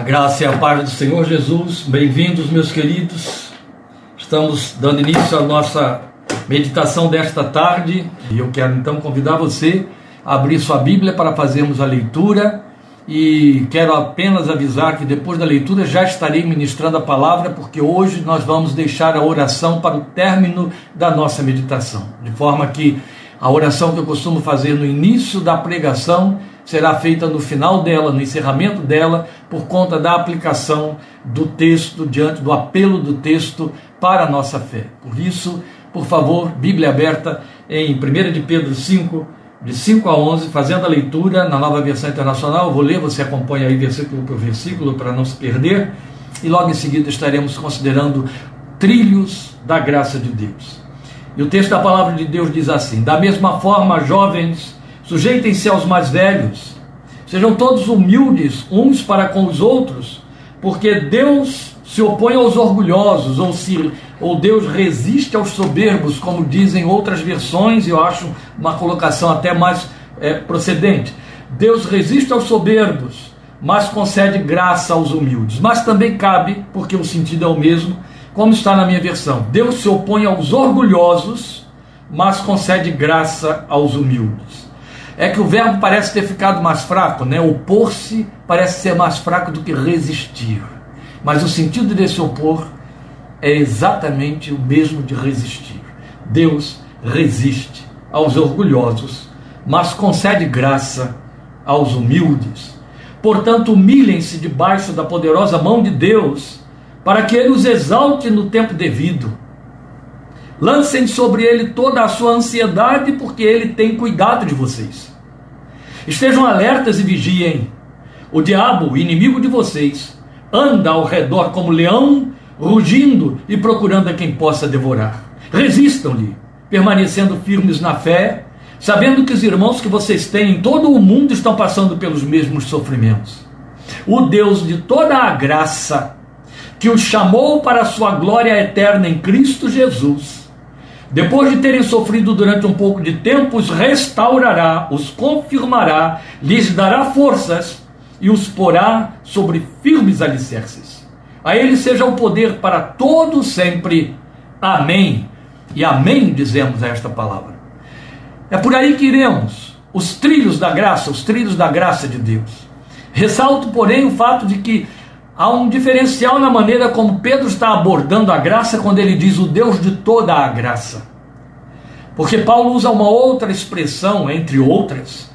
A graça e a paz do Senhor Jesus, bem-vindos, meus queridos. Estamos dando início à nossa meditação desta tarde e eu quero então convidar você a abrir sua Bíblia para fazermos a leitura. E quero apenas avisar que depois da leitura já estarei ministrando a palavra, porque hoje nós vamos deixar a oração para o término da nossa meditação, de forma que a oração que eu costumo fazer no início da pregação será feita no final dela, no encerramento dela, por conta da aplicação do texto, diante do apelo do texto para a nossa fé. Por isso, por favor, Bíblia aberta em 1 de Pedro 5, de 5 a 11, fazendo a leitura na nova versão internacional. Eu vou ler, você acompanha aí versículo por versículo para não se perder. E logo em seguida estaremos considerando trilhos da graça de Deus. E o texto da palavra de Deus diz assim: Da mesma forma, jovens, sujeitem-se aos mais velhos, sejam todos humildes uns para com os outros, porque Deus se opõe aos orgulhosos, ou, se, ou Deus resiste aos soberbos, como dizem outras versões, eu acho uma colocação até mais é, procedente. Deus resiste aos soberbos, mas concede graça aos humildes. Mas também cabe, porque o sentido é o mesmo, como está na minha versão: Deus se opõe aos orgulhosos, mas concede graça aos humildes. É que o verbo parece ter ficado mais fraco, né? Opor-se parece ser mais fraco do que resistir. Mas o sentido desse opor é exatamente o mesmo de resistir. Deus resiste aos orgulhosos, mas concede graça aos humildes. Portanto, humilhem-se debaixo da poderosa mão de Deus, para que ele os exalte no tempo devido. Lancem sobre ele toda a sua ansiedade, porque ele tem cuidado de vocês. Estejam alertas e vigiem. O diabo, inimigo de vocês, anda ao redor como leão, rugindo e procurando a quem possa devorar. Resistam-lhe, permanecendo firmes na fé, sabendo que os irmãos que vocês têm em todo o mundo estão passando pelos mesmos sofrimentos. O Deus de toda a graça, que os chamou para a sua glória eterna em Cristo Jesus, depois de terem sofrido durante um pouco de tempo, os restaurará, os confirmará, lhes dará forças e os porá sobre firmes alicerces. A ele seja o poder para todo sempre. Amém. E amém dizemos esta palavra. É por aí que iremos, os trilhos da graça, os trilhos da graça de Deus. Ressalto, porém, o fato de que há um diferencial na maneira como Pedro está abordando a graça quando ele diz o Deus de toda a graça. Porque Paulo usa uma outra expressão, entre outras,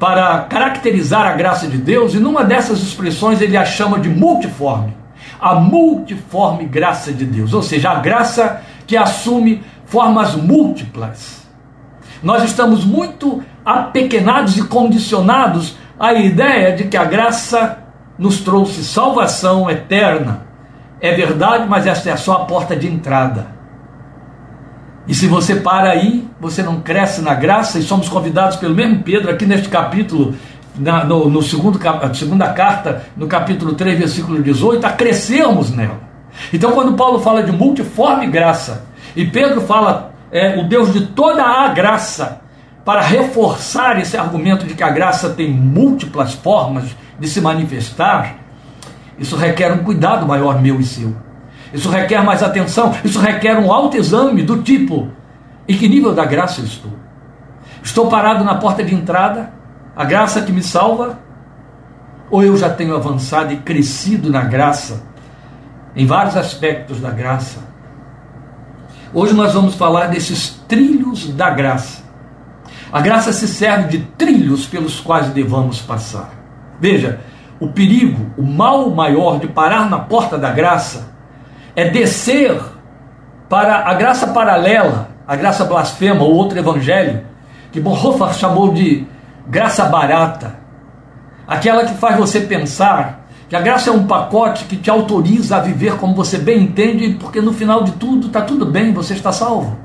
para caracterizar a graça de Deus, e numa dessas expressões ele a chama de multiforme. A multiforme graça de Deus, ou seja, a graça que assume formas múltiplas. Nós estamos muito apequenados e condicionados à ideia de que a graça nos trouxe salvação eterna. É verdade, mas esta é só a porta de entrada. E se você para aí, você não cresce na graça, e somos convidados pelo mesmo Pedro, aqui neste capítulo, na, no, no segundo, segunda carta, no capítulo 3, versículo 18, a crescermos nela. Então, quando Paulo fala de multiforme graça, e Pedro fala é, o Deus de toda a graça, para reforçar esse argumento de que a graça tem múltiplas formas de se manifestar, isso requer um cuidado maior meu e seu. Isso requer mais atenção, isso requer um autoexame do tipo: em que nível da graça eu estou? Estou parado na porta de entrada, a graça que me salva? Ou eu já tenho avançado e crescido na graça, em vários aspectos da graça? Hoje nós vamos falar desses trilhos da graça. A graça se serve de trilhos pelos quais devamos passar. Veja, o perigo, o mal maior de parar na porta da graça é descer para a graça paralela, a graça blasfema, o outro evangelho, que Bonhoeffer chamou de graça barata, aquela que faz você pensar que a graça é um pacote que te autoriza a viver como você bem entende, porque no final de tudo está tudo bem, você está salvo.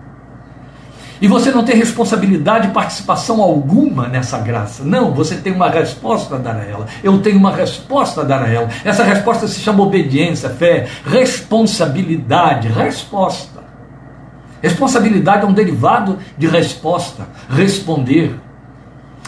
E você não tem responsabilidade e participação alguma nessa graça. Não, você tem uma resposta a dar a ela. Eu tenho uma resposta a dar a ela. Essa resposta se chama obediência, fé, responsabilidade, resposta. Responsabilidade é um derivado de resposta, responder.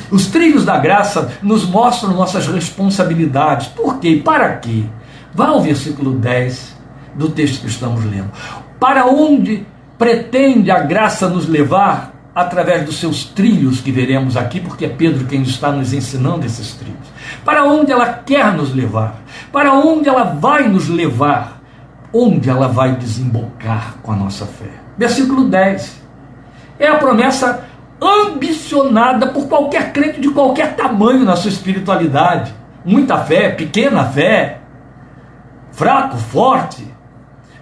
Os trilhos da graça nos mostram nossas responsabilidades. Por quê? Para quê? Vá ao versículo 10 do texto que estamos lendo. Para onde pretende a graça nos levar? Através dos seus trilhos que veremos aqui, porque é Pedro quem está nos ensinando esses trilhos. Para onde ela quer nos levar? Para onde ela vai nos levar? Onde ela vai desembocar com a nossa fé? Versículo 10. É a promessa ambicionada por qualquer crente de qualquer tamanho na sua espiritualidade. Muita fé, pequena fé, fraco, forte.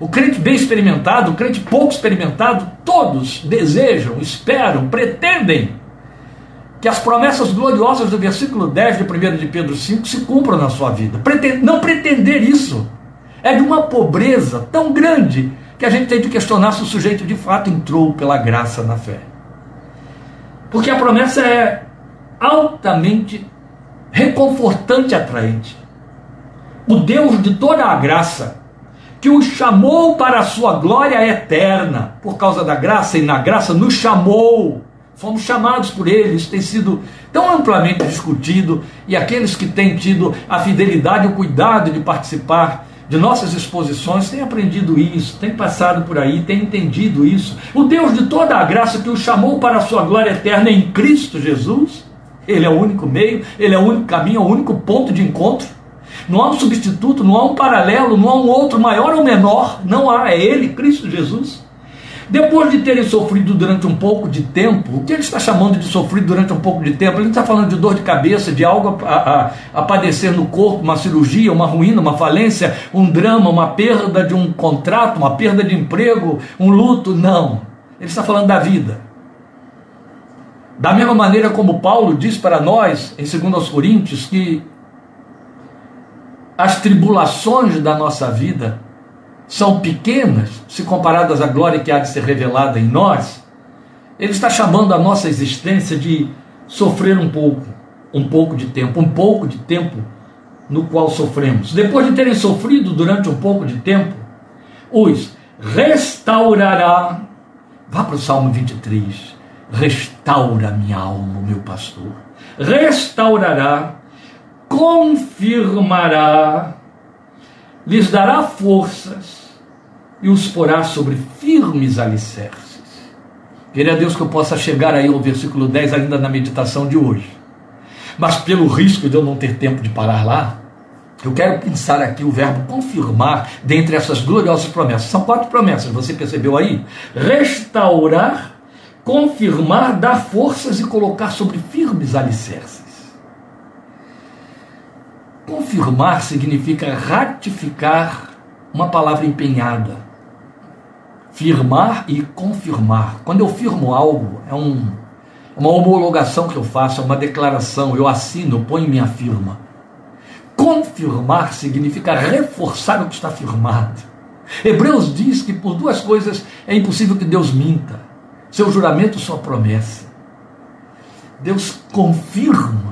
O crente bem experimentado, o crente pouco experimentado, todos desejam, esperam, pretendem que as promessas gloriosas do versículo 10 de 1 de Pedro 5 se cumpram na sua vida. Não pretender isso é de uma pobreza tão grande que a gente tem de questionar se o sujeito de fato entrou pela graça na fé. Porque a promessa é altamente reconfortante e atraente. O Deus de toda a graça, que os chamou para a sua glória eterna, por causa da graça e na graça nos chamou. Fomos chamados por ele, isso tem sido tão amplamente discutido, e aqueles que têm tido a fidelidade o cuidado de participar de nossas exposições têm aprendido isso, têm passado por aí, têm entendido isso. O Deus de toda a graça que o chamou para a sua glória eterna em Cristo Jesus, Ele é o único meio, Ele é o único caminho, é o único ponto de encontro. Não há um substituto, não há um paralelo, não há um outro maior ou menor, não há, é Ele, Cristo Jesus. Depois de terem sofrido durante um pouco de tempo, o que ele está chamando de sofrido durante um pouco de tempo? Ele não está falando de dor de cabeça, de algo a, a, a, padecer no corpo, uma cirurgia, uma ruína, uma falência, um drama, uma perda de um contrato, uma perda de emprego, um luto. Não. Ele está falando da vida. Da mesma maneira como Paulo diz para nós, em 2 Coríntios, que as tribulações da nossa vida são pequenas se comparadas à glória que há de ser revelada em nós, ele está chamando a nossa existência de sofrer um pouco, um pouco de tempo, um pouco de tempo no qual sofremos. Depois de terem sofrido durante um pouco de tempo, os restaurará. Vá para o Salmo 23. Restaura minha alma, meu pastor. Restaurará, confirmará, lhes dará forças e os porá sobre firmes alicerces. Queria Deus que eu possa chegar aí ao versículo 10 ainda na meditação de hoje. Mas pelo risco de eu não ter tempo de parar lá, eu quero pensar aqui o verbo confirmar dentre essas gloriosas promessas. São quatro promessas, você percebeu aí? Restaurar, confirmar, dar forças e colocar sobre firmes alicerces. Confirmar significa ratificar uma palavra empenhada firmar e confirmar. Quando eu firmo algo, é um, uma homologação que eu faço, é uma declaração, eu assino, eu ponho minha firma. Confirmar significa reforçar o que está firmado. Hebreus diz que por duas coisas é impossível que Deus minta: seu juramento, sua promessa. Deus confirma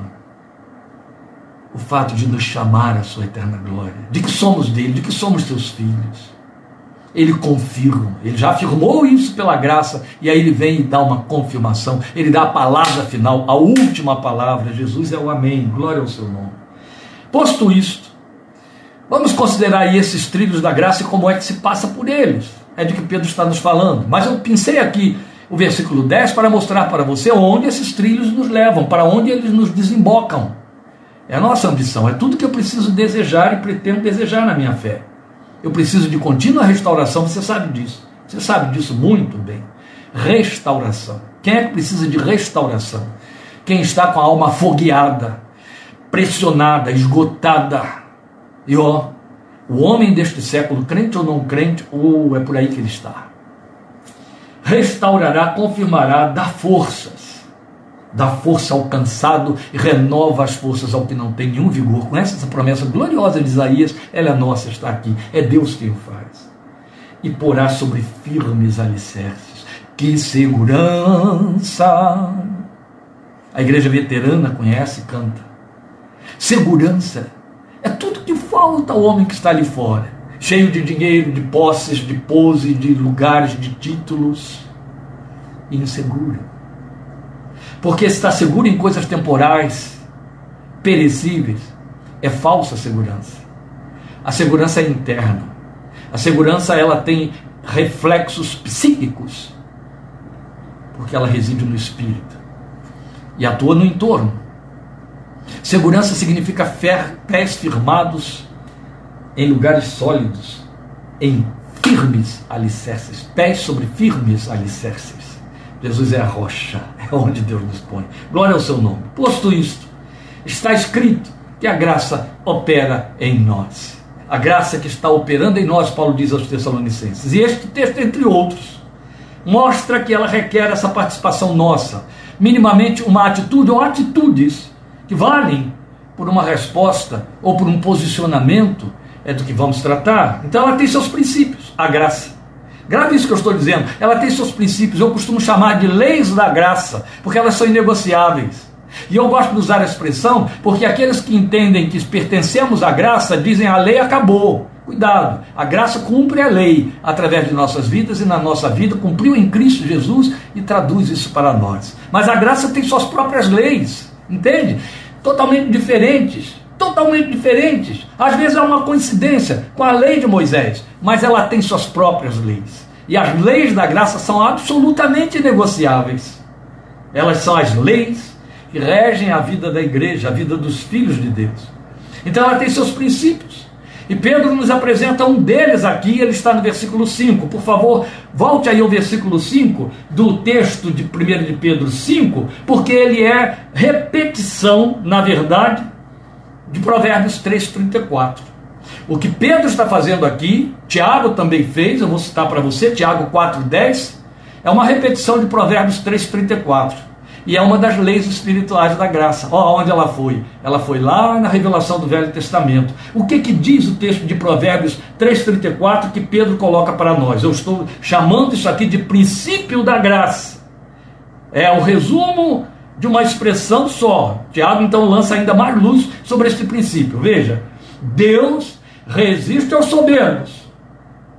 o fato de nos chamar à sua eterna glória, de que somos dele, de que somos seus filhos ele confirma, ele já afirmou isso pela graça, e aí ele vem e dá uma confirmação, ele dá a palavra final, a última palavra. Jesus é o Amém, glória ao seu nome. Posto isto, vamos considerar esses trilhos da graça e como é que se passa por eles. É de que Pedro está nos falando. Mas eu pensei aqui o versículo 10 para mostrar para você onde esses trilhos nos levam, para onde eles nos desembocam. É a nossa ambição, é tudo que eu preciso desejar e pretendo desejar na minha fé. Eu preciso de contínua restauração, você sabe disso. Você sabe disso muito bem. Restauração. Quem é que precisa de restauração? Quem está com a alma afogueada, pressionada, esgotada. E ó, o homem deste século, crente ou não crente, ou é por aí que ele está. Restaurará, confirmará, dá forças dá força ao cansado e renova as forças ao que não tem nenhum vigor. Conhece essa promessa gloriosa de Isaías? Ela é nossa, está aqui. É Deus quem o faz. E porá sobre firmes alicerces. Que segurança! A igreja veterana conhece e canta. Segurança é tudo que falta ao homem que está ali fora, cheio de dinheiro, de posses, de pose, de lugares, de títulos, e inseguro Porque está seguro em coisas temporais, perecíveis, é falsa segurança. A segurança é interna. A segurança ela tem reflexos psíquicos, porque ela reside no espírito e atua no entorno. Segurança significa pés firmados em lugares sólidos, em firmes alicerces, pés sobre firmes alicerces. Jesus é a rocha, é onde Deus nos põe. Glória ao seu nome. Posto isto, está escrito que a graça opera em nós. A graça que está operando em nós, Paulo diz aos Tessalonicenses. E este texto, entre outros, mostra que ela requer essa participação nossa, minimamente uma atitude ou atitudes que valem por uma resposta ou por um posicionamento, é do que vamos tratar. Então ela tem seus princípios, a graça. Grave isso que eu estou dizendo. Ela tem seus princípios, eu costumo chamar de leis da graça, porque elas são inegociáveis. E eu gosto de usar a expressão porque aqueles que entendem que pertencemos à graça dizem a lei acabou. Cuidado, a graça cumpre a lei através de nossas vidas e na nossa vida, cumpriu em Cristo Jesus e traduz isso para nós. Mas a graça tem suas próprias leis, entende? Totalmente diferentes, totalmente diferentes. Às vezes é uma coincidência com a lei de Moisés, mas ela tem suas próprias leis. E as leis da graça são absolutamente negociáveis. Elas são as leis que regem a vida da igreja, a vida dos filhos de Deus. Então ela tem seus princípios. E Pedro nos apresenta um deles aqui, ele está no versículo 5. Por favor, volte aí ao versículo 5 do texto de 1 de Pedro 5, porque ele é repetição, na verdade, de Provérbios 3,34. O que Pedro está fazendo aqui, Tiago também fez, eu vou citar para você, Tiago 4,10, é uma repetição de Provérbios 3,34. E é uma das leis espirituais da graça. Ó, onde ela foi? Ela foi lá na revelação do Velho Testamento. O que, que diz o texto de Provérbios 3,34 que Pedro coloca para nós? Eu estou chamando isso aqui de princípio da graça. É o resumo de uma expressão só. Tiago então lança ainda mais luz sobre este princípio. Veja, Deus resiste aos soberbos,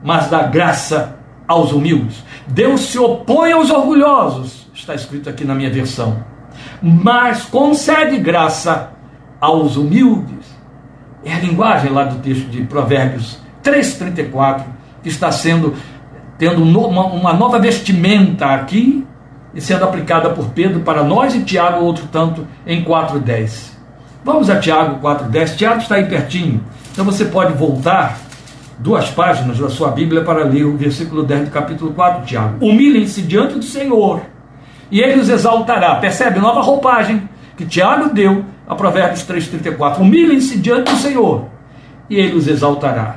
mas dá graça aos humildes. Deus se opõe aos orgulhosos, está escrito aqui na minha versão. Mas concede graça aos humildes. É a linguagem lá do texto de Provérbios 3,34 que está sendo tendo uma, uma nova vestimenta aqui e sendo aplicada por Pedro para nós e Tiago outro tanto em 4,10. Vamos a Tiago 4,10. Tiago está aí pertinho. Então você pode voltar duas páginas da sua Bíblia para ler o versículo 10 do capítulo 4, Tiago. Humilhem-se diante do Senhor e ele os exaltará. Percebe? Nova roupagem que Tiago deu a Provérbios 3,34. Humilhem-se diante do Senhor e ele os exaltará.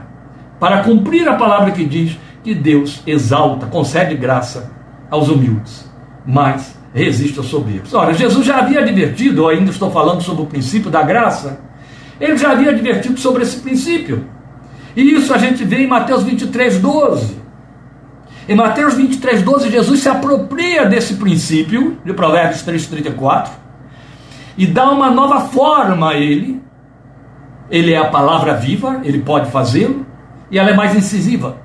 Para cumprir a palavra que diz que Deus exalta, concede graça aos humildes, mas resiste aos soberbos. Ora, Jesus já havia advertido, ainda estou falando sobre o princípio da graça, ele já havia advertido sobre esse princípio. E isso a gente vê em Mateus 23, 12. Em Mateus 23, 12, Jesus se apropria desse princípio, de Provérbios 3, 34, e dá uma nova forma a ele. Ele é a palavra viva, ele pode fazê-lo, e ela é mais incisiva.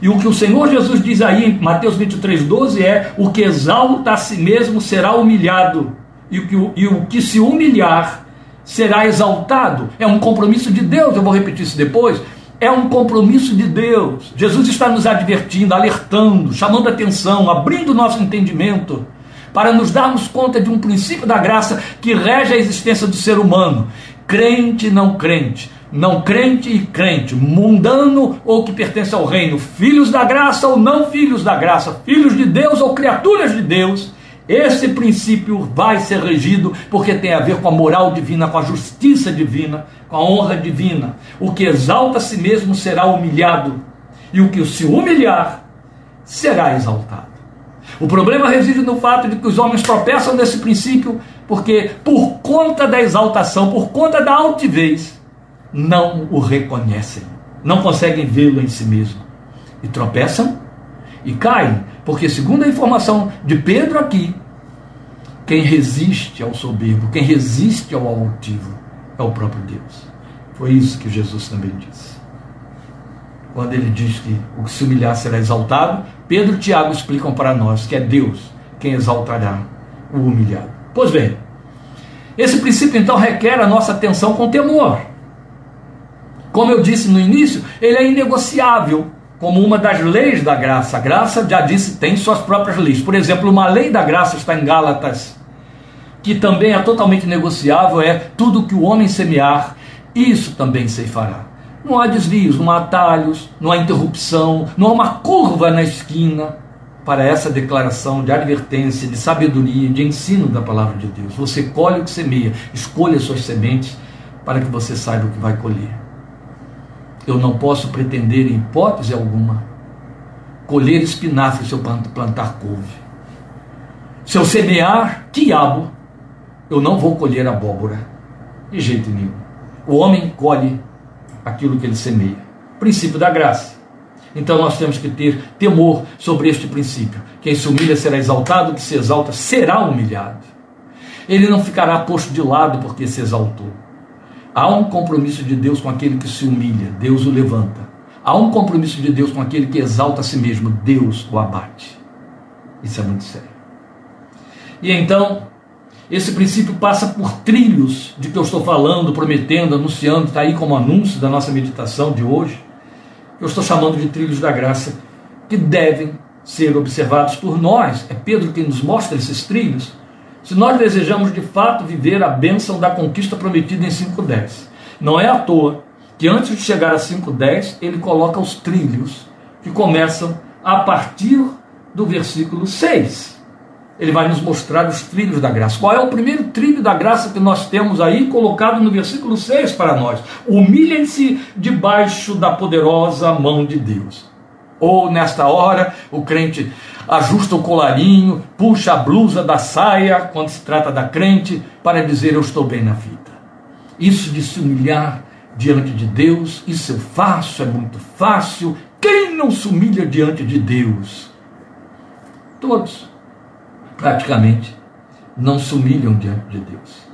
E o que o Senhor Jesus diz aí em Mateus 23, 12 é: o que exalta a si mesmo será humilhado, e o que, e o que se humilhar será exaltado. É um compromisso de Deus, eu vou repetir isso depois é um compromisso de Deus. Jesus está nos advertindo, alertando, chamando atenção, abrindo nosso entendimento para nos darmos conta de um princípio da graça que rege a existência do ser humano, crente não crente, não crente e crente, mundano ou que pertence ao reino, filhos da graça ou não filhos da graça, filhos de Deus ou criaturas de Deus esse princípio vai ser regido porque tem a ver com a moral divina, com a justiça divina, com a honra divina. O que exalta a si mesmo será humilhado, e o que se humilhar será exaltado. O problema reside no fato de que os homens tropeçam nesse princípio porque, por conta da exaltação, por conta da altivez, não o reconhecem, não conseguem vê-lo em si mesmo. E tropeçam e caem, porque, segundo a informação de Pedro aqui, quem resiste ao soberbo, quem resiste ao altivo, é o próprio Deus. Foi isso que Jesus também disse. Quando ele diz que o que se humilhar será exaltado, Pedro e Tiago explicam para nós que é Deus quem exaltará o humilhado. Pois bem, esse princípio então requer a nossa atenção com temor. Como eu disse no início, ele é inegociável como uma das leis da graça. A graça, já disse, tem suas próprias leis. Por exemplo, uma lei da graça está em Gálatas, que também é totalmente negociável, é tudo que o homem semear, isso também se fará. Não há desvios, não há atalhos, não há interrupção, não há uma curva na esquina para essa declaração de advertência, de sabedoria, de ensino da palavra de Deus. Você colhe o que semeia, escolha suas sementes para que você saiba o que vai colher. Eu não posso pretender, em hipótese alguma, colher espinafre se eu plantar couve. Se eu semear quiabo, eu não vou colher abóbora. De jeito nenhum. O homem colhe aquilo que ele semeia. Princípio da graça. Então nós temos que ter temor sobre este princípio. Quem se humilha será exaltado, que se exalta será humilhado. Ele não ficará posto de lado porque se exaltou. Há um compromisso de Deus com aquele que se humilha, Deus o levanta. Há um compromisso de Deus com aquele que exalta a si mesmo, Deus o abate. Isso é muito sério. E então, esse princípio passa por trilhos de que eu estou falando, prometendo, anunciando, está aí como anúncio da nossa meditação de hoje. Eu estou chamando de trilhos da graça, que devem ser observados por nós. É Pedro quem nos mostra esses trilhos se nós desejamos de fato viver a bênção da conquista prometida em 5.10. Não é à toa que antes de chegar a 5.10, ele coloca os trilhos que começam a partir do versículo 6. Ele vai nos mostrar os trilhos da graça. Qual é o primeiro trilho da graça que nós temos aí colocado no versículo 6 para nós? Humilhem-se debaixo da poderosa mão de Deus. Ou nesta hora, o crente ajusta o colarinho, puxa a blusa da saia, quando se trata da crente, para dizer: Eu estou bem na vida. Isso de se humilhar diante de Deus, isso eu faço, é muito fácil. Quem não se humilha diante de Deus? Todos, praticamente, não se humilham diante de Deus.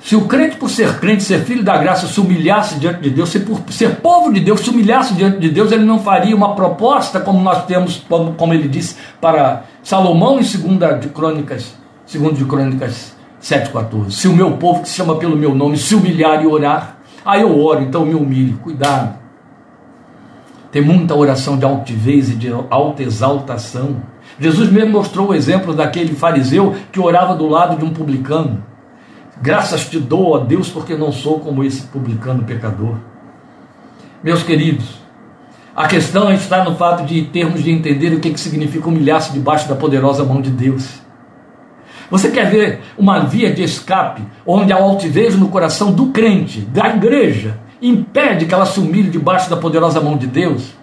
Se o crente, por ser crente, ser filho da graça, se humilhasse diante de Deus, se por ser povo de Deus, se humilhasse diante de Deus, ele não faria uma proposta como nós temos, como, como ele disse para Salomão em 2 de Crônicas, 2 de Crônicas 7,14. Se o meu povo que se chama pelo meu nome se humilhar e orar, aí eu oro, então me humilhe. Cuidado. Tem muita oração de altivez e de alta exaltação. Jesus mesmo mostrou o exemplo daquele fariseu que orava do lado de um publicano. Graças te dou, a Deus, porque não sou como esse publicano pecador. Meus queridos, a questão está no fato de termos de entender o que, que significa humilhar-se debaixo da poderosa mão de Deus. Você quer ver uma via de escape onde a altivez no coração do crente, da igreja, impede que ela se humilhe debaixo da poderosa mão de Deus?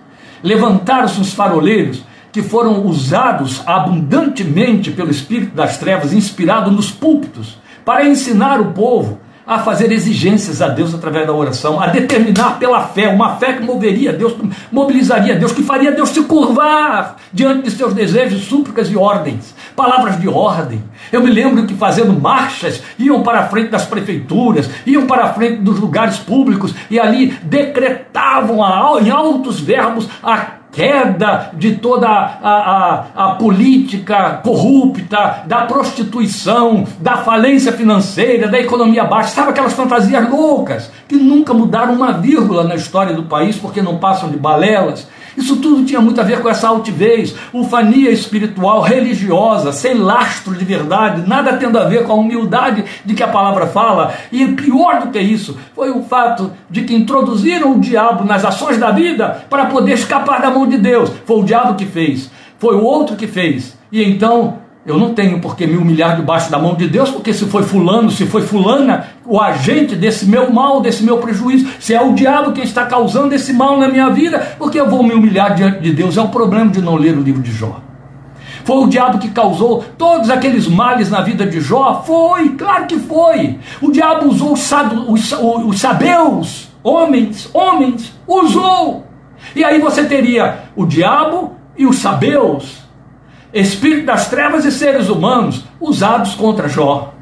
Levantaram-se os faroleiros que foram usados abundantemente pelo Espírito das Trevas, inspirado nos púlpitos, para ensinar o povo a fazer exigências a Deus através da oração, a determinar pela fé, uma fé que moveria Deus, mobilizaria Deus, que faria Deus se curvar diante de seus desejos, súplicas e ordens, palavras de ordem. Eu me lembro que fazendo marchas, iam para a frente das prefeituras, iam para a frente dos lugares públicos e ali decretavam em altos verbos a queda de toda a, a, a, política corrupta, da prostituição, da falência financeira, da economia baixa. Sabe aquelas fantasias loucas que nunca mudaram uma vírgula na história do país porque não passam de balelas? Isso tudo tinha muito a ver com essa altivez, ufania espiritual, religiosa, sem lastro de verdade, nada tendo a ver com a humildade de que a palavra fala. E pior do que isso, foi o fato de que introduziram o diabo nas ações da vida para poder escapar da mão de Deus. Foi o diabo que fez, foi o outro que fez. E então eu não tenho por que me humilhar debaixo da mão de Deus, porque se foi fulano, se foi fulana, o agente desse meu mal, desse meu prejuízo, se é o diabo que está causando esse mal na minha vida, porque eu vou me humilhar diante de Deus? É o problema de não ler o livro de Jó. Foi o diabo que causou todos aqueles males na vida de Jó? Foi, claro que foi. O diabo usou os, os, os sabeus, homens, homens, usou. E aí você teria o diabo e os sabeus espírito das trevas e seres humanos usados contra Jó.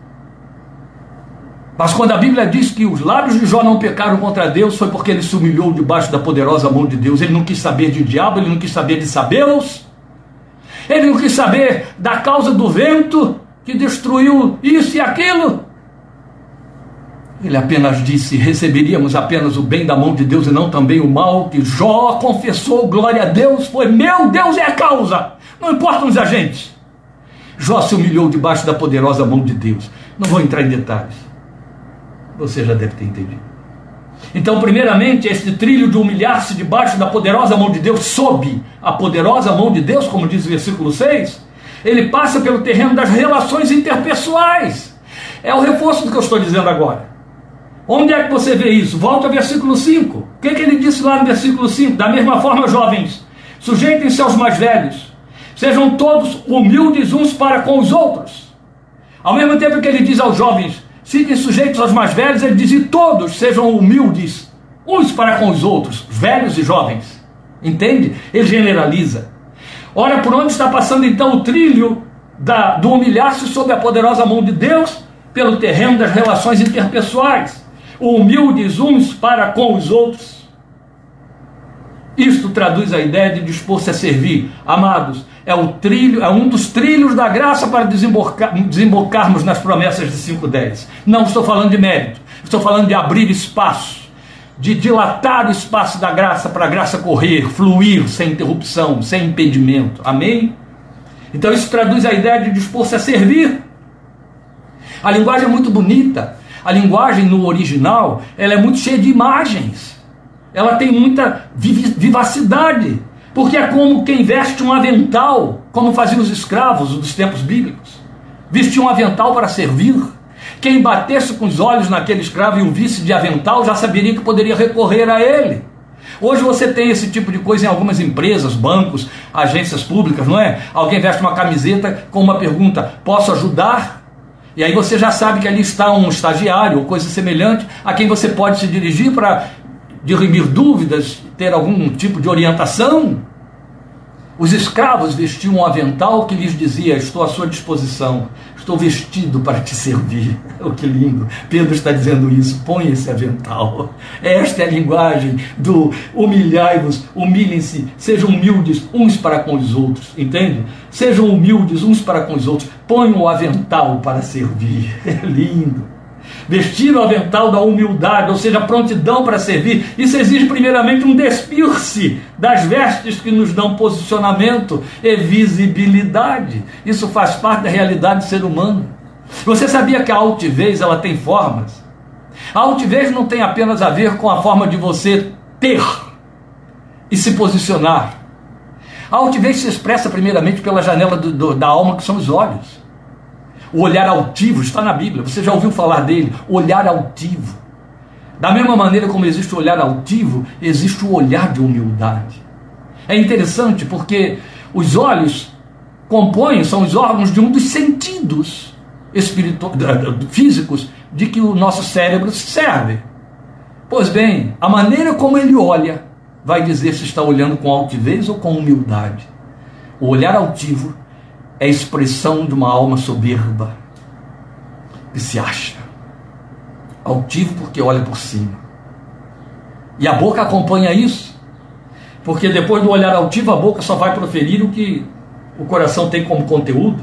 Mas quando a Bíblia diz que os lábios de Jó não pecaram contra Deus, foi porque ele se humilhou debaixo da poderosa mão de Deus. Ele não quis saber de diabo, ele não quis saber de sabê-los, ele não quis saber da causa do vento, que destruiu isso e aquilo. Ele apenas disse: receberíamos apenas o bem da mão de Deus e não também o mal, que Jó confessou, glória a Deus, foi meu Deus é a causa, não importam os agentes. Jó se humilhou debaixo da poderosa mão de Deus. Não vou entrar em detalhes, você já deve ter entendido. Então, primeiramente, este trilho de humilhar-se debaixo da poderosa mão de Deus, sob a poderosa mão de Deus, como diz o versículo 6, ele passa pelo terreno das relações interpessoais. É o reforço do que eu estou dizendo agora. Onde é que você vê isso? Volta ao versículo 5. O que, é que ele disse lá no versículo 5? Da mesma forma, jovens, sujeitem-se aos mais velhos, sejam todos humildes uns para com os outros. Ao mesmo tempo que ele diz aos jovens, fiquem sujeitos aos mais velhos, ele diz: e todos sejam humildes uns para com os outros, velhos e jovens. Entende? Ele generaliza. Ora, por onde está passando então o trilho da, do humilhar-se sob a poderosa mão de Deus? Pelo terreno das relações interpessoais humildes uns para com os outros. Isto traduz a ideia de dispor-se a servir. Amados, é o trilho, é um dos trilhos da graça para desembocar, desembocarmos nas promessas de 5:10. Não estou falando de mérito, estou falando de abrir espaço, de dilatar o espaço da graça para a graça correr, fluir sem interrupção, sem impedimento. Amém? Então isso traduz a ideia de dispor-se a servir. A linguagem é muito bonita. A linguagem no original ela é muito cheia de imagens. Ela tem muita vivacidade. Porque é como quem veste um avental, como faziam os escravos dos tempos bíblicos. Vestiam um avental para servir. Quem batesse com os olhos naquele escravo e o visse de avental já saberia que poderia recorrer a ele. Hoje você tem esse tipo de coisa em algumas empresas, bancos, agências públicas, não é? Alguém veste uma camiseta com uma pergunta: posso ajudar? E aí você já sabe que ali está um estagiário ou coisa semelhante a quem você pode se dirigir para dirimir dúvidas, ter algum tipo de orientação. Os escravos vestiam um avental que lhes dizia: Estou à sua disposição, estou vestido para te servir. Oh, que lindo! Pedro está dizendo isso. Põe esse avental. Esta é a linguagem do humilhai-vos, humilhem-se, sejam humildes uns para com os outros, entende? Sejam humildes uns para com os outros. Ponham o avental para servir. É lindo vestir o avental da humildade, ou seja, prontidão para servir. Isso exige primeiramente um despir-se das vestes que nos dão posicionamento e visibilidade. Isso faz parte da realidade do ser humano. Você sabia que a altivez ela tem formas? A altivez não tem apenas a ver com a forma de você ter e se posicionar. A altivez se expressa primeiramente pela janela do, do, da alma, que são os olhos. O olhar altivo está na Bíblia, você já ouviu falar dele? Olhar altivo. Da mesma maneira como existe o olhar altivo, existe o olhar de humildade. É interessante porque os olhos compõem, são os órgãos de um dos sentidos físicos de que o nosso cérebro serve. Pois bem, a maneira como ele olha vai dizer se está olhando com altivez ou com humildade. O olhar altivo é a expressão de uma alma soberba que se acha altivo porque olha por cima. E a boca acompanha isso, porque depois do olhar altivo, a boca só vai proferir o que o coração tem como conteúdo.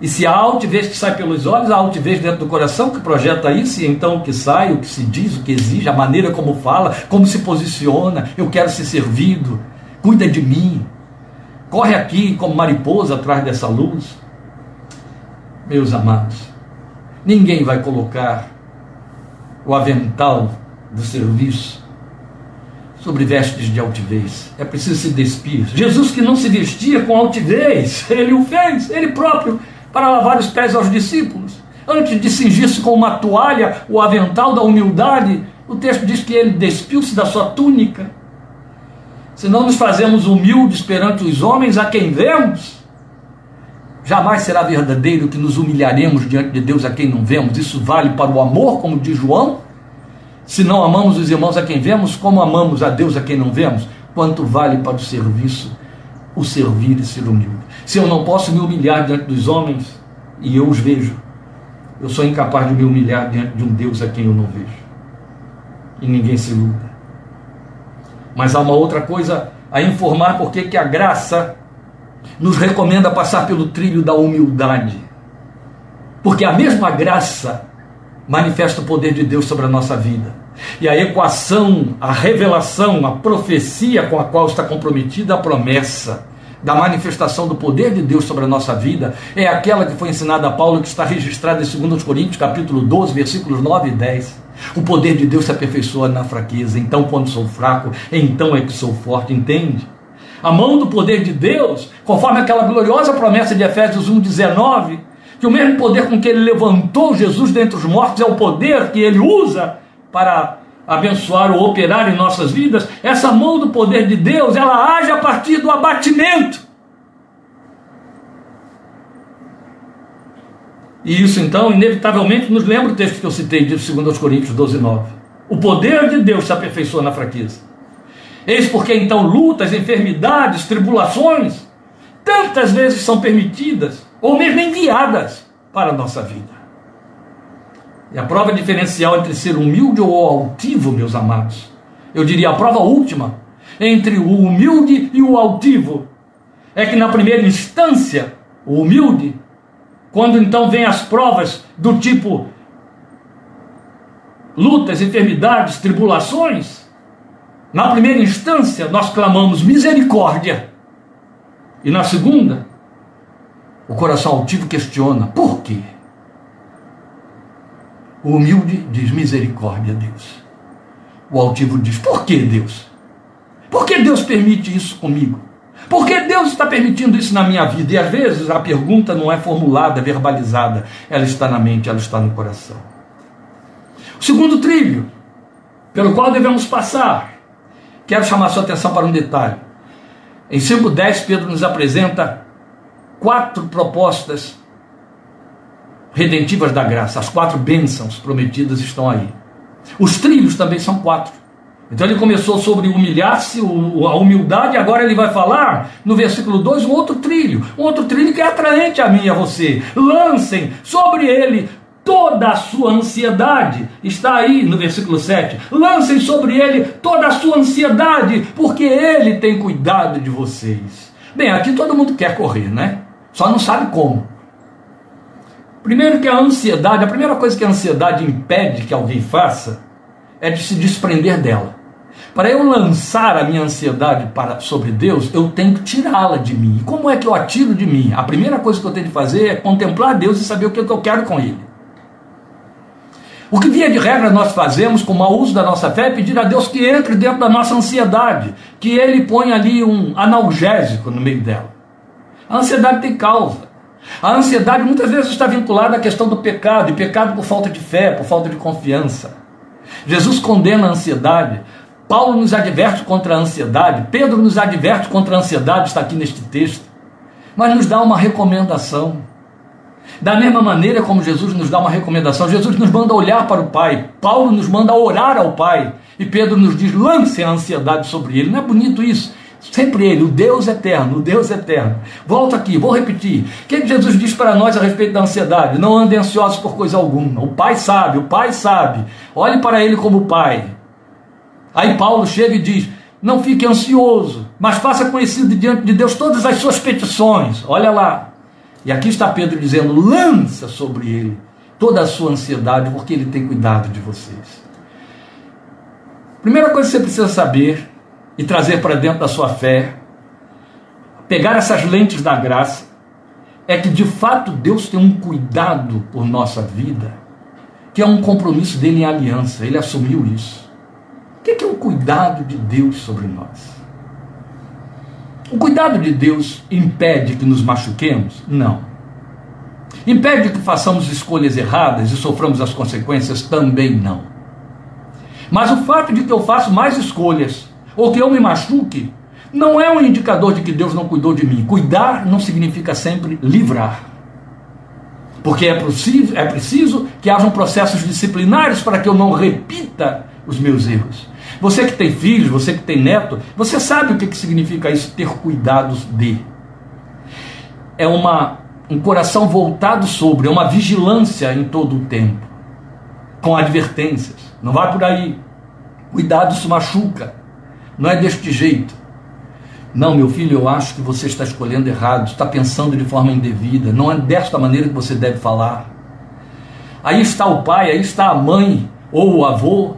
E se há altivez que sai pelos olhos, há altivez dentro do coração que projeta isso, e então o que sai, o que se diz, o que exige, a maneira como fala, como se posiciona, eu quero ser servido, cuida de mim, corre aqui como mariposa atrás dessa luz. Meus amados, ninguém vai colocar o avental do serviço sobre vestes de altivez. É preciso se despir. Jesus que não se vestia com altivez, ele o fez, ele próprio, para lavar os pés aos discípulos. Antes de cingir-se com uma toalha, o avental da humildade, o texto diz que ele despiu-se da sua túnica se não nos fazemos humildes perante os homens a quem vemos, jamais será verdadeiro que nos humilharemos diante de Deus a quem não vemos. Isso vale para o amor, como diz João. Se não amamos os irmãos a quem vemos, como amamos a Deus a quem não vemos? Quanto vale para o serviço o servir e ser humilde? Se eu não posso me humilhar diante dos homens e eu os vejo, eu sou incapaz de me humilhar diante de um Deus a quem eu não vejo. E ninguém se iluda. Mas há uma outra coisa a informar porque que a graça nos recomenda passar pelo trilho da humildade. Porque a mesma graça manifesta o poder de Deus sobre a nossa vida. E a equação, a revelação, a profecia com a qual está comprometida a promessa da manifestação do poder de Deus sobre a nossa vida é aquela que foi ensinada a Paulo, que está registrada em 2 Coríntios, capítulo 12, versículos 9 e 10. O poder de Deus se aperfeiçoa na fraqueza. Então, quando sou fraco, então é que sou forte, entende? A mão do poder de Deus, conforme aquela gloriosa promessa de Efésios 1,19, que o mesmo poder com que ele levantou Jesus dentre os mortos é o poder que ele usa para abençoar ou operar em nossas vidas, essa mão do poder de Deus, ela age a partir do abatimento. E isso então, inevitavelmente, nos lembra o texto que eu citei de 2 Coríntios 12, 9. O poder de Deus se aperfeiçoa na fraqueza. Eis porque então lutas, enfermidades, tribulações, tantas vezes são permitidas, ou mesmo enviadas para a nossa vida. E a prova diferencial entre ser humilde ou altivo, meus amados, eu diria a prova última entre o humilde e o altivo, é que na primeira instância, o humilde, quando então vem as provas do tipo lutas, enfermidades, tribulações, na primeira instância nós clamamos misericórdia. E na segunda, o coração altivo questiona: por quê? O humilde diz misericórdia, Deus. O altivo diz: por que Deus? Por que Deus permite isso comigo? Deus está permitindo isso na minha vida? E às vezes a pergunta não é formulada, verbalizada, ela está na mente, ela está no coração. O segundo trilho, pelo qual devemos passar, quero chamar sua atenção para um detalhe. Em 5,10, Pedro nos apresenta quatro propostas redentivas da graça. As quatro bênçãos prometidas estão aí. Os trilhos também são quatro. Então ele começou sobre humilhar-se, a humildade, agora ele vai falar no versículo 2 um outro trilho, um outro trilho que é atraente a mim e a você. Lancem sobre ele toda a sua ansiedade. Está aí no versículo 7. Lancem sobre ele toda a sua ansiedade, porque ele tem cuidado de vocês. Bem, aqui todo mundo quer correr, né? Só não sabe como. Primeiro que a ansiedade, a primeira coisa que a ansiedade impede que alguém faça é de se desprender dela. Para eu lançar a minha ansiedade para, sobre Deus, eu tenho que tirá-la de mim. E como é que eu atiro de mim? A primeira coisa que eu tenho de fazer é contemplar Deus e saber o que, é que eu quero com Ele. O que via de regra nós fazemos com o mau uso da nossa fé é pedir a Deus que entre dentro da nossa ansiedade, que Ele ponha ali um analgésico no meio dela. A ansiedade tem causa. A ansiedade muitas vezes está vinculada à questão do pecado, e pecado por falta de fé, por falta de confiança. Jesus condena a ansiedade, Paulo nos adverte contra a ansiedade, Pedro nos adverte contra a ansiedade, está aqui neste texto, mas nos dá uma recomendação. Da mesma maneira como Jesus nos dá uma recomendação, Jesus nos manda olhar para o Pai, Paulo nos manda orar ao Pai, e Pedro nos diz: lance a ansiedade sobre ele. Não é bonito isso? Sempre Ele, o Deus eterno, o Deus eterno. Volto aqui, vou repetir. O que, Jesus diz para nós a respeito da ansiedade? Não andem ansiosos por coisa alguma. O Pai sabe, o Pai sabe. Olhe para Ele como Pai. Aí Paulo chega e diz: Não fique ansioso, mas faça conhecido diante de Deus todas as suas petições. Olha lá. E aqui está Pedro dizendo: lança sobre Ele toda a sua ansiedade, porque Ele tem cuidado de vocês. Primeira coisa que você precisa saber e trazer para dentro da sua fé, pegar essas lentes da graça, é que de fato Deus tem um cuidado por nossa vida, que é um compromisso dele em aliança, ele assumiu isso. O que é o cuidado de Deus sobre nós? O cuidado de Deus impede que nos machuquemos? Não. Impede que façamos escolhas erradas e soframos as consequências? Também não. Mas o fato de que eu faço mais escolhas ou que eu me machuque, não é um indicador de que Deus não cuidou de mim. Cuidar não significa sempre livrar. Porque é preciso, é preciso que hajam processos disciplinares para que eu não repita os meus erros. Você que tem filhos, você que tem neto, você sabe o que, que significa isso, ter cuidados de. É uma, um coração voltado sobre, é uma vigilância em todo o tempo, com advertências. Não vai por aí. Cuidado, isso machuca. Não é deste jeito. Não, meu filho, eu acho que você está escolhendo errado, está pensando de forma indevida. Não é desta maneira que você deve falar. Aí está o pai, aí está a mãe ou o avô,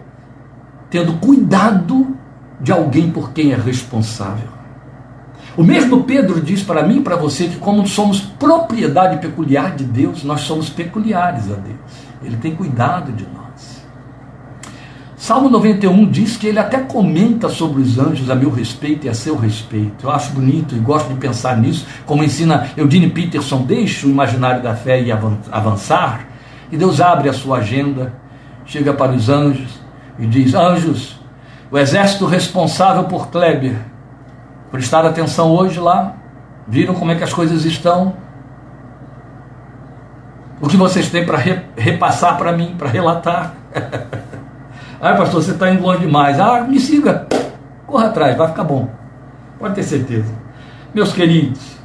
tendo cuidado de alguém por quem é responsável. O mesmo Pedro diz para mim e para você que, como somos propriedade peculiar de Deus, nós somos peculiares a Deus. Ele tem cuidado de nós. Salmo 91 diz que ele até comenta sobre os anjos a meu respeito e a seu respeito. Eu acho bonito e gosto de pensar nisso, como ensina Eudine Peterson: deixe o imaginário da fé e avançar. E Deus abre a sua agenda, chega para os anjos e diz: Anjos, o exército responsável por Kleber Prestaram atenção hoje lá? Viram como é que as coisas estão? O que vocês têm para repassar para mim, para relatar? ah, pastor, você está indo longe demais. Ah, me siga. Corra atrás, vai ficar bom. Pode ter certeza. Meus queridos,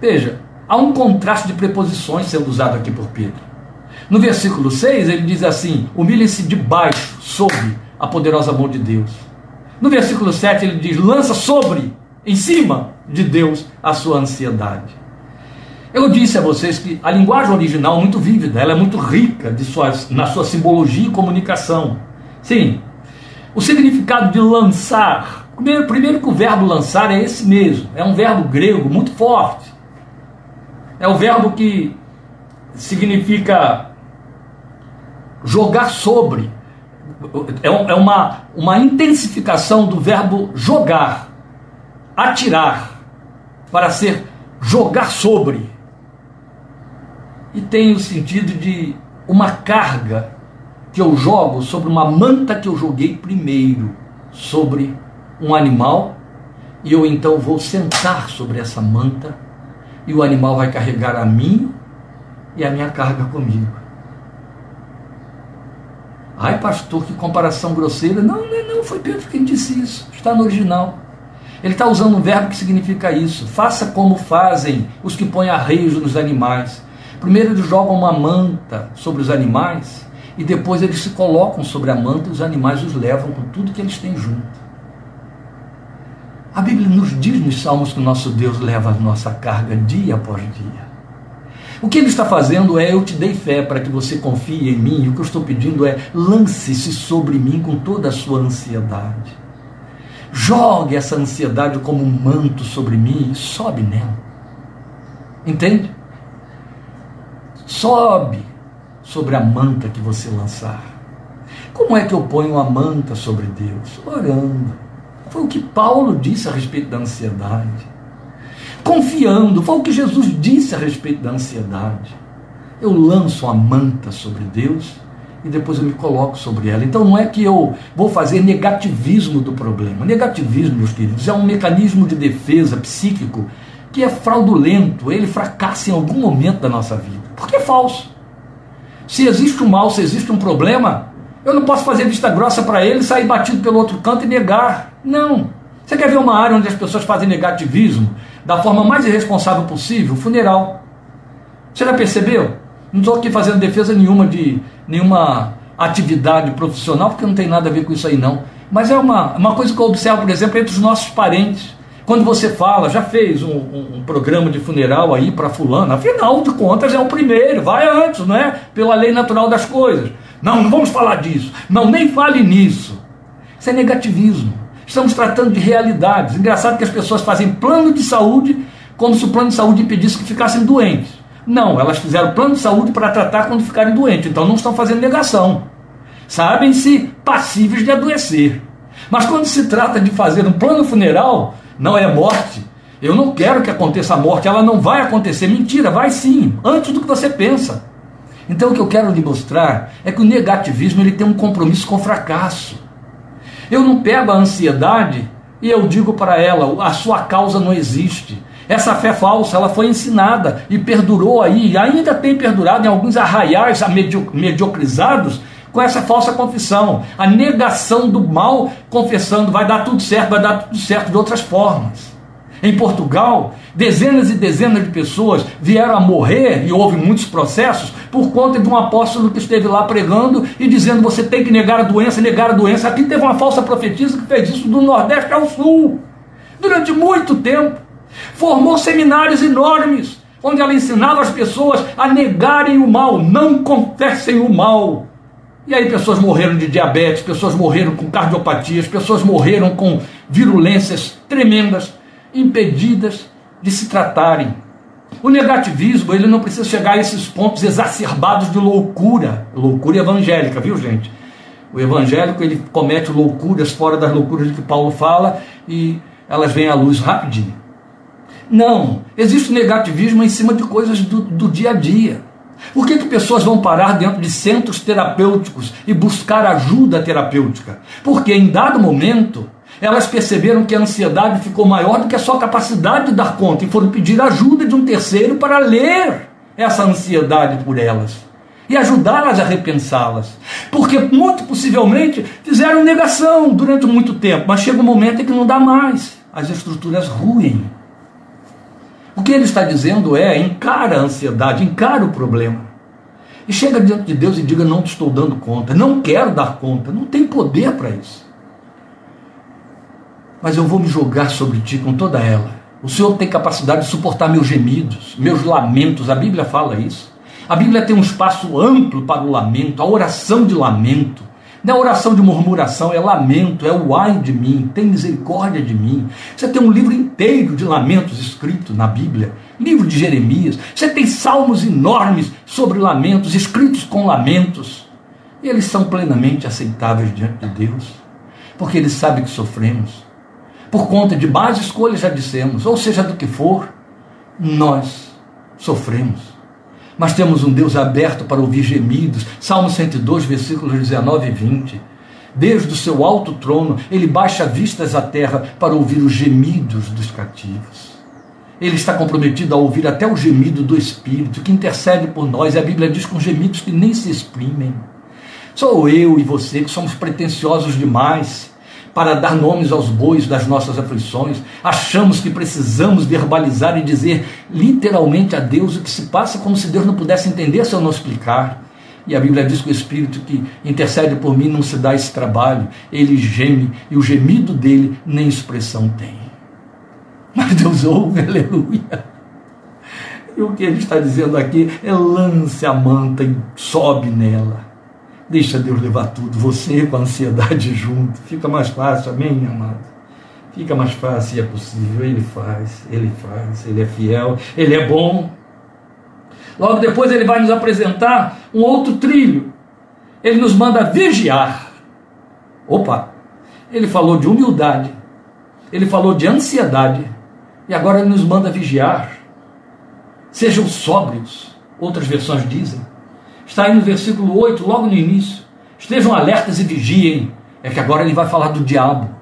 veja, há um contraste de preposições sendo usado aqui por Pedro. No versículo 6, ele diz assim: humilhem-se debaixo, sob a poderosa mão de Deus. No versículo 7 ele diz: lança sobre, em cima de Deus, a sua ansiedade. Eu disse a vocês que a linguagem original é muito vívida, ela é muito rica suas, na sua simbologia e comunicação. Sim, o significado de lançar, primeiro, primeiro que o verbo lançar é esse mesmo, é um verbo grego muito forte. É o verbo que significa jogar sobre, é, é uma, uma intensificação do verbo jogar, atirar, para ser jogar sobre. E tem o sentido de uma carga que eu jogo sobre uma manta que eu joguei primeiro sobre um animal, e eu então vou sentar sobre essa manta, e o animal vai carregar a mim e a minha carga comigo. Ai, pastor, que comparação grosseira. Não, não, não, foi Pedro quem disse isso. Está no original. Ele está usando um verbo que significa isso. Faça como fazem os que põem arreios nos animais. Primeiro eles jogam uma manta sobre os animais e depois eles se colocam sobre a manta e os animais os levam com tudo que eles têm junto. A Bíblia nos diz nos Salmos que o nosso Deus leva a nossa carga dia após dia. O que ele está fazendo é: eu te dei fé para que você confie em mim, e o que eu estou pedindo é: lance-se sobre mim com toda a sua ansiedade. Jogue essa ansiedade como um manto sobre mim e sobe nela. Entende? Sobe sobre a manta que você lançar. Como é que eu ponho a manta sobre Deus? Orando. Foi o que Paulo disse a respeito da ansiedade confiando. Foi o que Jesus disse a respeito da ansiedade. Eu lanço a manta sobre Deus e depois eu me coloco sobre ela. Então não é que eu vou fazer negativismo do problema. Negativismo, meus queridos, é um mecanismo de defesa psíquico que é fraudulento, ele fracassa em algum momento da nossa vida. Porque é falso. Se existe um mal, se existe um problema, eu não posso fazer vista grossa para ele, sair batido pelo outro canto e negar. Não. Você quer ver uma área onde as pessoas fazem negativismo da forma mais irresponsável possível? Funeral. Você já percebeu? Não estou aqui fazendo defesa nenhuma de nenhuma atividade profissional, porque não tem nada a ver com isso aí não. Mas é uma, uma coisa que eu observo, por exemplo, entre os nossos parentes. Quando você fala, já fez um, um, um programa de funeral aí para fulano, afinal de contas é o primeiro, vai antes, não é? Pela lei natural das coisas. Não, não vamos falar disso. Não, nem fale nisso. Isso é negativismo. Estamos tratando de realidades. Engraçado que as pessoas fazem plano de saúde como se o plano de saúde impedisse que ficassem doentes. Não, elas fizeram plano de saúde para tratar quando ficarem doentes, então não estão fazendo negação. Sabem-se passíveis de adoecer. Mas quando se trata de fazer um plano funeral, não é morte. Eu não quero que aconteça a morte, ela não vai acontecer. Mentira, vai sim, antes do que você pensa. Então o que eu quero lhe mostrar é que o negativismo ele tem um compromisso com o fracasso. Eu não pego a ansiedade e eu digo para ela: a sua causa não existe. Essa fé falsa, ela foi ensinada e perdurou aí, e ainda tem perdurado em alguns arraiais mediocrizados com essa falsa confissão, a negação do mal, confessando vai dar tudo certo, vai dar tudo certo de outras formas. Em Portugal, dezenas e dezenas de pessoas vieram a morrer, e houve muitos processos, por conta de um apóstolo que esteve lá pregando e dizendo: você tem que negar a doença, negar a doença. Aqui teve uma falsa profetisa que fez isso do Nordeste ao Sul, durante muito tempo. Formou seminários enormes, onde ela ensinava as pessoas a negarem o mal, não confessem o mal. E aí pessoas morreram de diabetes, pessoas morreram com cardiopatias, pessoas morreram com virulências tremendas, impedidas de se tratarem. O negativismo, ele não precisa chegar a esses pontos exacerbados de loucura, loucura evangélica, viu, gente? O evangélico, ele comete loucuras fora das loucuras de que Paulo fala e elas vêm à luz rapidinho. Não, existe negativismo em cima de coisas do, do dia a dia. Por que, que pessoas vão parar dentro de centros terapêuticos e buscar ajuda terapêutica? Porque em dado momento elas perceberam que a ansiedade ficou maior do que a sua capacidade de dar conta e foram pedir ajuda de um terceiro para ler essa ansiedade por elas e ajudá-las a repensá-las. Porque muito possivelmente fizeram negação durante muito tempo, mas chega um momento em que não dá mais. As estruturas ruem. O que ele está dizendo é: encara a ansiedade, encara o problema. E chega diante de Deus e diga: Não te estou dando conta, não quero dar conta, não tem poder para isso mas eu vou me jogar sobre ti com toda ela. O Senhor tem capacidade de suportar meus gemidos, meus lamentos. A Bíblia fala isso. A Bíblia tem um espaço amplo para o lamento, a oração de lamento. Não é oração de murmuração, é lamento, é o ai de mim, tem misericórdia de mim. Você tem um livro inteiro de lamentos escrito na Bíblia, livro de Jeremias. Você tem salmos enormes sobre lamentos, escritos com lamentos. E eles são plenamente aceitáveis diante de Deus, porque Ele sabe que sofremos por conta de más escolhas, já dissemos, ou seja do que for, nós sofremos. Mas temos um Deus aberto para ouvir gemidos. Salmo 102, versículos 19 e 20. Desde o seu alto trono, ele baixa vistas à terra para ouvir os gemidos dos cativos. Ele está comprometido a ouvir até o gemido do Espírito, que intercede por nós. E a Bíblia diz com gemidos que nem se exprimem. Sou eu e você que somos pretensiosos demais para dar nomes aos bois das nossas aflições. Achamos que precisamos verbalizar e dizer literalmente a Deus o que se passa, como se Deus não pudesse entender se eu não explicar. E a Bíblia diz que o Espírito que intercede por mim não se dá esse trabalho, ele geme e o gemido dele nem expressão tem. Mas Deus ouve, aleluia. E o que ele está dizendo aqui é lance a manta e sobe nela. Deixa Deus levar tudo, você com a ansiedade junto. Fica mais fácil, amém, amado? Fica mais fácil e é possível. Ele faz, ele faz, ele é fiel, ele é bom. Logo depois ele vai nos apresentar um outro trilho. Ele nos manda vigiar. Opa! Ele falou de humildade, ele falou de ansiedade, e agora ele nos manda vigiar. Sejam sóbrios, outras versões dizem Está aí no versículo 8, logo no início. Estejam alertas e vigiem. É que agora ele vai falar do diabo.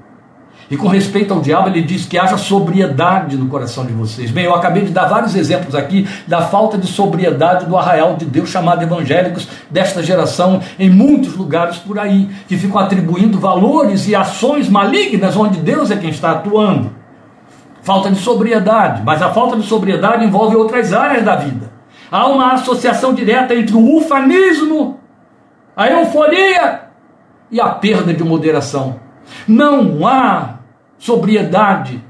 E com respeito ao diabo, ele diz que haja sobriedade no coração de vocês. Bem, eu acabei de dar vários exemplos aqui da falta de sobriedade do arraial de Deus chamado evangélicos desta geração em muitos lugares por aí, que ficam atribuindo valores e ações malignas onde Deus é quem está atuando. Falta de sobriedade, mas a falta de sobriedade envolve outras áreas da vida. Há uma associação direta entre o ufanismo, a euforia e a perda de moderação. Não há sobriedade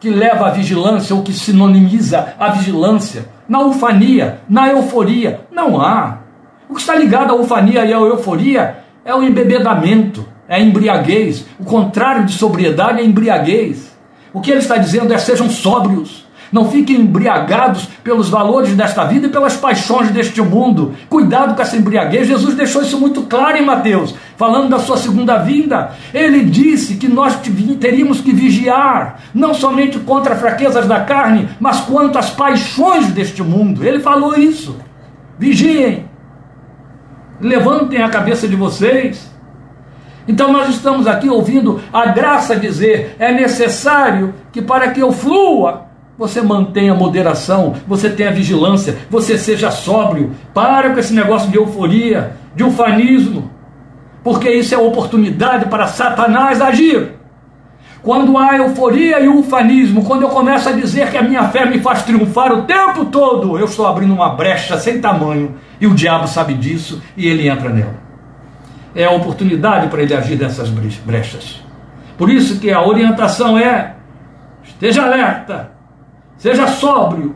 que leva à vigilância ou que sinonimiza a vigilância na ufania, na euforia. Não há. O que está ligado à ufania e à euforia é o embebedamento, é a embriaguez. O contrário de sobriedade é embriaguez. O que ele está dizendo é sejam sóbrios. Não fiquem embriagados pelos valores desta vida e pelas paixões deste mundo. Cuidado com essa embriaguez. Jesus deixou isso muito claro em Mateus, falando da sua segunda vinda. Ele disse que nós teríamos que vigiar, não somente contra as fraquezas da carne, mas quanto às paixões deste mundo. Ele falou isso. Vigiem. Levantem a cabeça de vocês. Então nós estamos aqui ouvindo a graça dizer: é necessário que para que eu flua você mantenha a moderação, você tenha vigilância, você seja sóbrio. Para com esse negócio de euforia, de ufanismo, porque isso é oportunidade para Satanás agir. Quando há euforia e ufanismo, quando eu começo a dizer que a minha fé me faz triunfar o tempo todo, eu estou abrindo uma brecha sem tamanho e o diabo sabe disso e ele entra nela. É a oportunidade para ele agir nessas brechas. Por isso que a orientação é: esteja alerta, Seja sóbrio.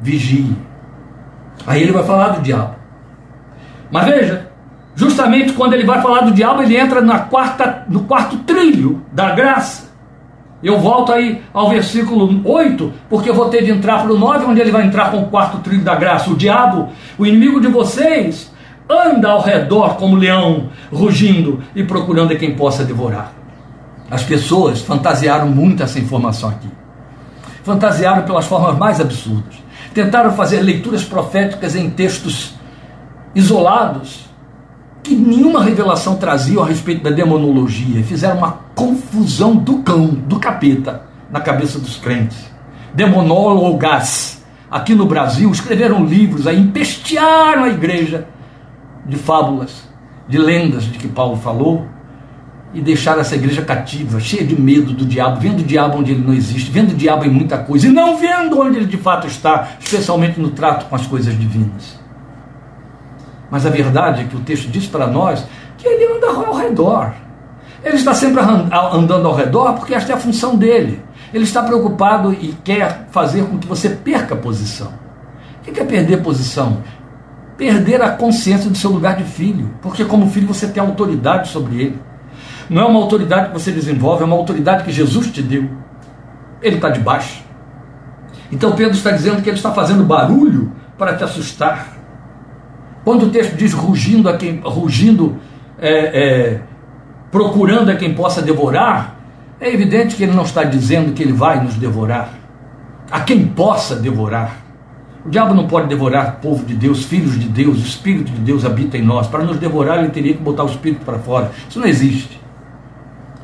vigie. Aí ele vai falar do diabo. Mas veja, justamente quando ele vai falar do diabo, ele entra na quarta, no quarto trilho da graça. Eu volto aí ao versículo 8, porque eu vou ter de entrar para o 9, onde ele vai entrar com o quarto trilho da graça. O diabo, o inimigo de vocês, anda ao redor como leão, rugindo e procurando quem possa devorar. As pessoas fantasiaram muito essa informação aqui. Fantasiaram pelas formas mais absurdas. Tentaram fazer leituras proféticas em textos isolados que nenhuma revelação trazia a respeito da demonologia. Fizeram uma confusão do cão, do capeta, na cabeça dos crentes. Demonólogas, aqui no Brasil, escreveram livros, aí empestearam a igreja de fábulas, de lendas de que Paulo falou, e deixaram essa igreja cativa, cheia de medo do diabo, vendo o diabo onde ele não existe, vendo o diabo em muita coisa, e não vendo onde ele de fato está, especialmente no trato com as coisas divinas. Mas a verdade é que o texto diz para nós que ele anda ao redor. Ele está sempre andando ao redor porque esta é a função dele. Ele está preocupado e quer fazer com que você perca posição. O que é perder posição? Perder a consciência do seu lugar de filho. Porque, como filho, você tem autoridade sobre ele. Não é uma autoridade que você desenvolve, é uma autoridade que Jesus te deu. Ele está debaixo. Então Pedro está dizendo que ele está fazendo barulho para te assustar. Quando o texto diz rugindo a quem rugindo, é, é, procurando a quem possa devorar, é evidente que ele não está dizendo que ele vai nos devorar. A quem possa devorar. O diabo não pode devorar povo de Deus, filhos de Deus, o Espírito de Deus habita em nós. Para nos devorar, ele teria que botar o Espírito para fora. Isso não existe.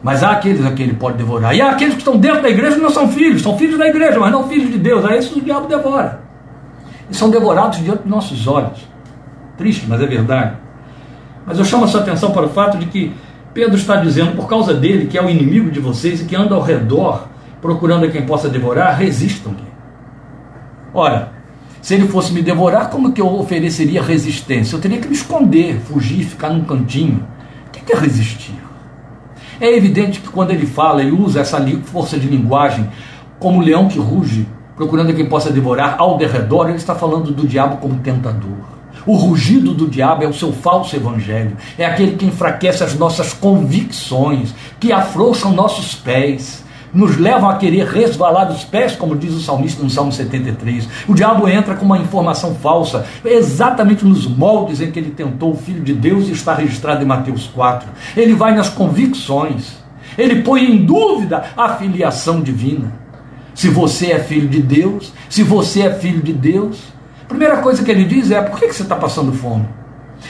Mas há aqueles a quem ele pode devorar. E há aqueles que estão dentro da igreja e não são filhos, são filhos da igreja, mas não filhos de Deus. A esses o diabo devora. E são devorados diante dos nossos olhos. Triste, mas é verdade. Mas eu chamo a sua atenção para o fato de que Pedro está dizendo, por causa dele, que é o inimigo de vocês e que anda ao redor procurando a quem possa devorar, resistam-lhe. Ora, se ele fosse me devorar, como que eu ofereceria resistência? Eu teria que me esconder, fugir, ficar num cantinho. O que é resistir? É evidente que quando ele fala, ele usa essa força de linguagem como leão que ruge, procurando quem possa devorar ao derredor, ele está falando do diabo como tentador. O rugido do diabo é o seu falso evangelho, é aquele que enfraquece as nossas convicções, que afrouxam nossos pés, nos levam a querer resvalar dos pés, como diz o salmista no Salmo 73. O diabo entra com uma informação falsa, exatamente nos moldes em que ele tentou o Filho de Deus e está registrado em Mateus 4. Ele vai nas convicções, ele põe em dúvida a filiação divina. Se você é filho de Deus, se você é filho de Deus, primeira coisa que ele diz é: por que você está passando fome?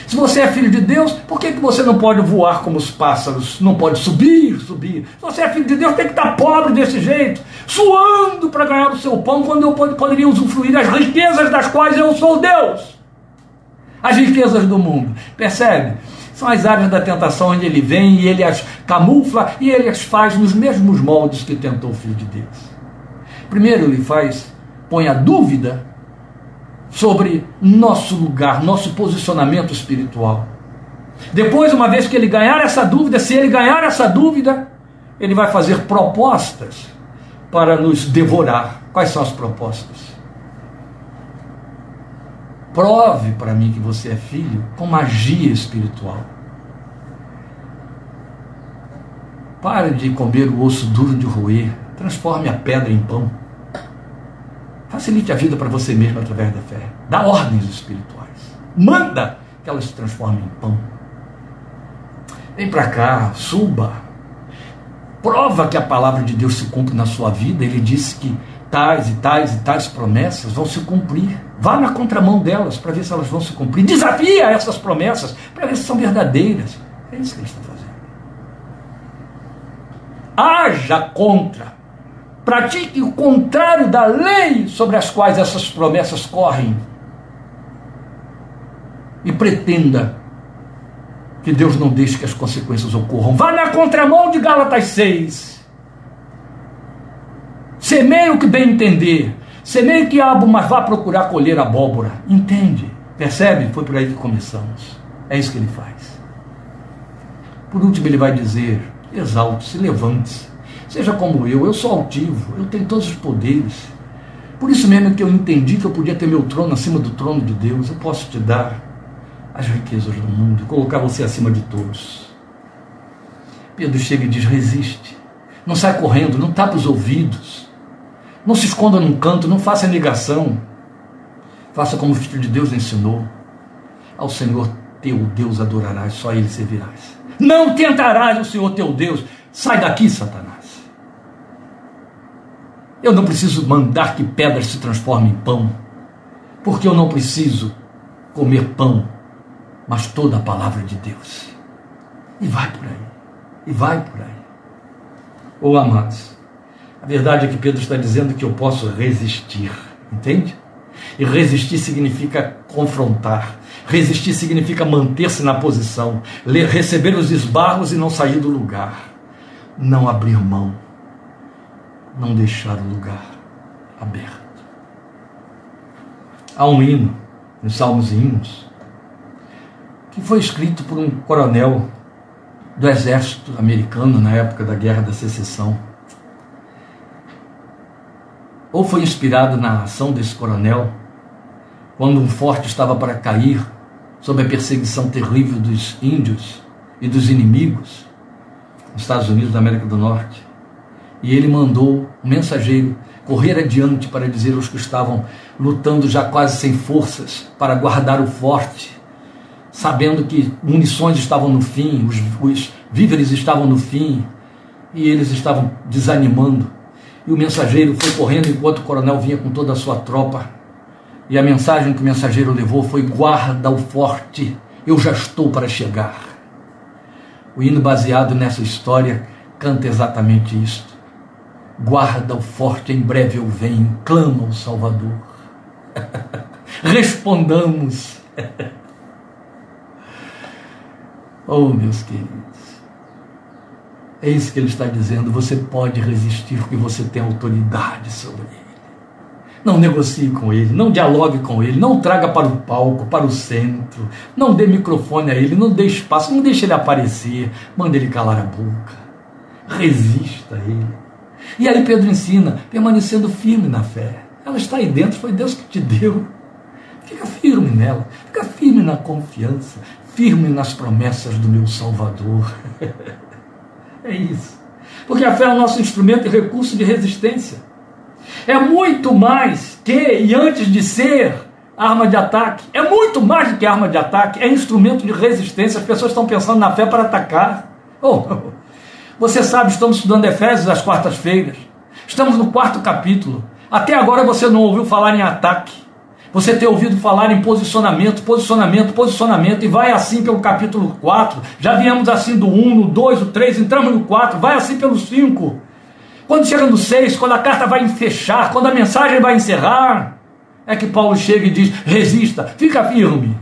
Se você é filho de Deus, por que, que você não pode voar como os pássaros? Não pode subir, subir. Se você é filho de Deus, tem que estar pobre desse jeito, suando para ganhar o seu pão, quando eu poderia usufruir das riquezas das quais eu sou Deus. As riquezas do mundo. Percebe? São as áreas da tentação onde ele vem e ele as camufla e ele as faz nos mesmos moldes que tentou o filho de Deus. Primeiro ele faz, põe a dúvida sobre nosso lugar, nosso posicionamento espiritual. Depois, uma vez que ele ganhar essa dúvida, se ele ganhar essa dúvida, ele vai fazer propostas para nos devorar. Quais são as propostas? Prove para mim que você é filho com magia espiritual. Pare de comer o osso duro de roer. Transforme a pedra em pão. Facilite a vida para você mesmo através da fé. Dá ordens espirituais. Manda que elas se transformem em pão. Vem para cá, suba. Prova que a palavra de Deus se cumpre na sua vida. Ele disse que tais e tais e tais promessas vão se cumprir. Vá na contramão delas para ver se elas vão se cumprir. Desafia essas promessas para ver se são verdadeiras. É isso que ele está fazendo. Haja contra pratique o contrário da lei sobre as quais essas promessas correm. E pretenda que Deus não deixe que as consequências ocorram. Vá na contramão de Gálatas 6. Semeie o que bem entender. Semeie que abo, mas vá procurar colher abóbora. Entende? Percebe? Foi por aí que começamos. É isso que ele faz. Por último, ele vai dizer: exalte-se, levante-se. Seja como eu, eu sou altivo, eu tenho todos os poderes. Por isso mesmo que eu entendi que eu podia ter meu trono acima do trono de Deus. Eu posso te dar as riquezas do mundo colocar você acima de todos. Pedro chega e diz: resiste. Não sai correndo, não tapa os ouvidos. Não se esconda num canto, não faça negação. Faça como o Filho de Deus ensinou. Ao Senhor teu Deus adorarás, só Ele servirás. Não tentarás o Senhor teu Deus. Sai daqui, Satanás. Eu não preciso mandar que pedras se transformem em pão, porque eu não preciso comer pão, mas toda a palavra de Deus. E vai por aí, e vai por aí. Ou oh, amados, a verdade é que Pedro está dizendo que eu posso resistir, entende? E resistir significa confrontar. Resistir significa manter-se na posição, receber os esbarros e não sair do lugar. Não abrir mão não deixar o lugar aberto. Há um hino, nos Salmos e Hinos, que foi escrito por um coronel do exército americano na época da Guerra da Secessão. Ou foi inspirado na ação desse coronel, quando um forte estava para cair sob a perseguição terrível dos índios e dos inimigos nos Estados Unidos da América do Norte. E ele mandou um mensageiro correr adiante para dizer aos que estavam lutando já quase sem forças para guardar o forte, sabendo que munições estavam no fim, os, os víveres estavam no fim e eles estavam desanimando. E o mensageiro foi correndo enquanto o coronel vinha com toda a sua tropa. E a mensagem que o mensageiro levou foi: guarda o forte, eu já estou para chegar. O hino baseado nessa história canta exatamente isto. Guarda o forte, em breve eu venho, clama o Salvador. Respondamos. oh, meus queridos, é isso que ele está dizendo. Você pode resistir porque você tem autoridade sobre ele. Não negocie com ele, não dialogue com ele, não traga para o palco, para o centro, não dê microfone a ele, não dê espaço, não deixe ele aparecer, mande ele calar a boca. Resista a ele. E aí Pedro ensina, permanecendo firme na fé. Ela está aí dentro, foi Deus que te deu. Fica firme nela, fica firme na confiança, firme nas promessas do meu Salvador. é isso. Porque a fé é o nosso instrumento e recurso de resistência. É muito mais que, e antes de ser arma de ataque, é muito mais do que arma de ataque, é instrumento de resistência. As pessoas estão pensando na fé para atacar. Oh, você sabe, estamos estudando Efésios às quartas-feiras. Estamos no quarto capítulo. Até agora você não ouviu falar em ataque. Você tem ouvido falar em posicionamento, posicionamento, posicionamento, e vai assim pelo capítulo 4. Já viemos assim do 1, no 2, no 3, entramos no 4, vai assim pelo 5. Quando chega no 6, quando a carta vai fechar, quando a mensagem vai encerrar, é que Paulo chega e diz: resista, fica firme.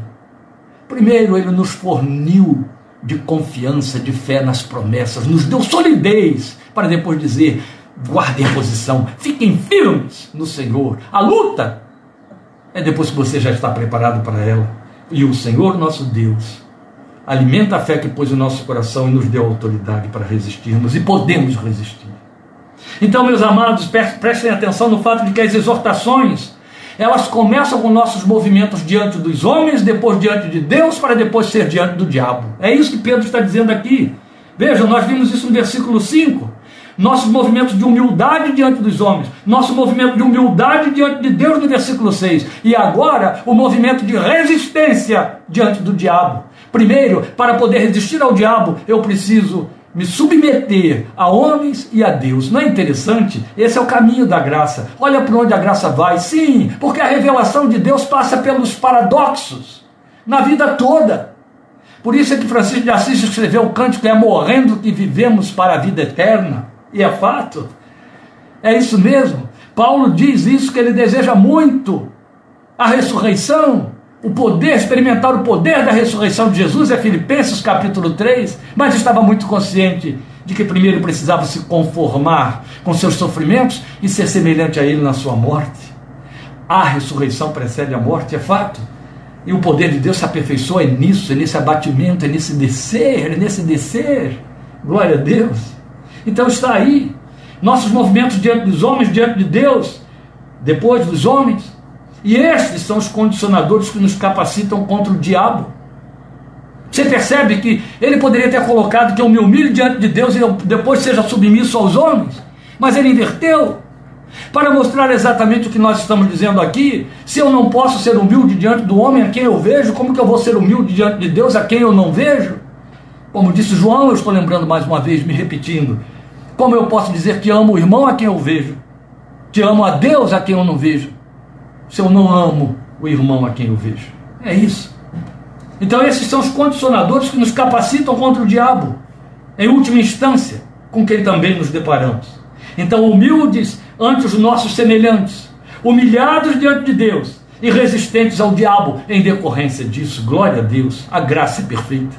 Primeiro, ele nos forniu de confiança, de fé nas promessas, nos deu solidez para depois dizer: guardem a posição, fiquem firmes no Senhor. A luta é depois que você já está preparado para ela. E o Senhor nosso Deus alimenta a fé que pôs no nosso coração e nos deu autoridade para resistirmos e podemos resistir. Então, meus amados, prestem atenção no fato de que as exortações elas começam com nossos movimentos diante dos homens, depois diante de Deus, para depois ser diante do diabo. É isso que Pedro está dizendo aqui. Vejam, nós vimos isso no versículo 5. Nossos movimentos de humildade diante dos homens, nosso movimento de humildade diante de Deus no versículo 6. E agora, o movimento de resistência diante do diabo. Primeiro, para poder resistir ao diabo, eu preciso me submeter a homens e a Deus. Não é interessante? Esse é o caminho da graça. Olha para onde a graça vai. Sim, porque a revelação de Deus passa pelos paradoxos na vida toda. Por isso é que Francisco de Assis escreveu o cântico é morrendo que vivemos para a vida eterna. E é fato. É isso mesmo. Paulo diz isso que ele deseja muito a ressurreição o poder, experimentar o poder da ressurreição de Jesus, é Filipenses capítulo 3, mas estava muito consciente de que primeiro precisava se conformar com seus sofrimentos e ser semelhante a ele na sua morte. A ressurreição precede a morte, é fato. E o poder de Deus se aperfeiçoa nisso, é nesse abatimento, é nesse descer, é nesse descer. Glória a Deus. Então está aí. Nossos movimentos diante dos homens, diante de Deus, depois dos homens. E estes são os condicionadores que nos capacitam contra o diabo. Você percebe que ele poderia ter colocado que eu me humilhe diante de Deus e eu depois seja submisso aos homens, mas ele inverteu para mostrar exatamente o que nós estamos dizendo aqui. Se eu não posso ser humilde diante do homem a quem eu vejo, como que eu vou ser humilde diante de Deus a quem eu não vejo? Como disse João, eu estou lembrando mais uma vez, me repetindo. Como eu posso dizer que amo o irmão a quem eu vejo? Que amo a Deus a quem eu não vejo? Se eu não amo o irmão a quem eu vejo. É isso. Então, esses são os condicionadores que nos capacitam contra o diabo, em última instância, com quem também nos deparamos. Então, humildes ante os nossos semelhantes, humilhados diante de Deus e resistentes ao diabo em decorrência disso. Glória a Deus, a graça é perfeita.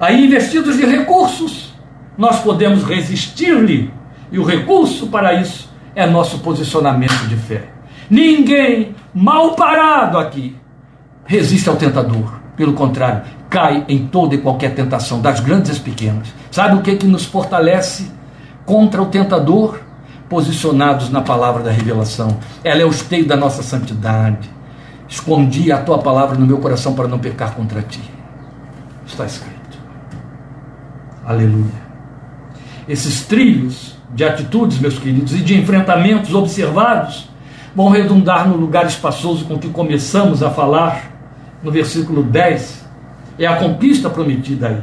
Aí, investidos de recursos, nós podemos resistir-lhe, e o recurso para isso é nosso posicionamento de fé. Ninguém mal parado aqui resiste ao tentador. Pelo contrário, cai em toda e qualquer tentação, das grandes às pequenas. Sabe o que, que nos fortalece contra o tentador? Posicionados na palavra da revelação. Ela é o esteio da nossa santidade. Escondi a tua palavra no meu coração para não pecar contra ti. Está escrito. Aleluia. Esses trilhos de atitudes, meus queridos, e de enfrentamentos observados vão redundar no lugar espaçoso com que começamos a falar no versículo 10, é a conquista prometida aí.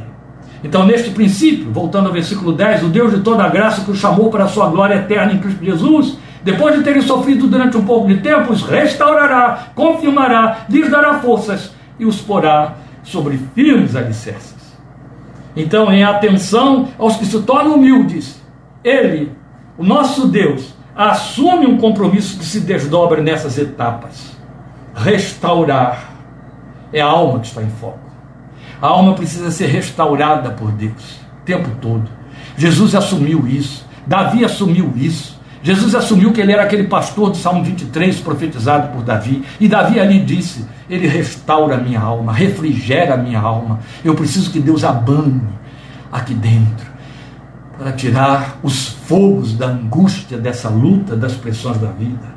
Então, neste princípio, voltando ao versículo 10, o Deus de toda a graça que os chamou para a sua glória eterna em Cristo Jesus, depois de terem sofrido durante um pouco de tempo, os restaurará, confirmará, lhes dará forças e os porá sobre firmes alicerces. Então, em atenção aos que se tornam humildes, Ele, o nosso Deus, assume um compromisso que se desdobra nessas etapas: restaurar é a alma que está em foco. A alma precisa ser restaurada por Deus o tempo todo. Jesus assumiu isso. Davi assumiu isso. Jesus assumiu que ele era aquele pastor do Salmo 23 profetizado por Davi. E Davi ali disse: Ele restaura a minha alma, refrigera a minha alma. Eu preciso que Deus abane aqui dentro para tirar os fogos da angústia dessa luta, das pressões da vida.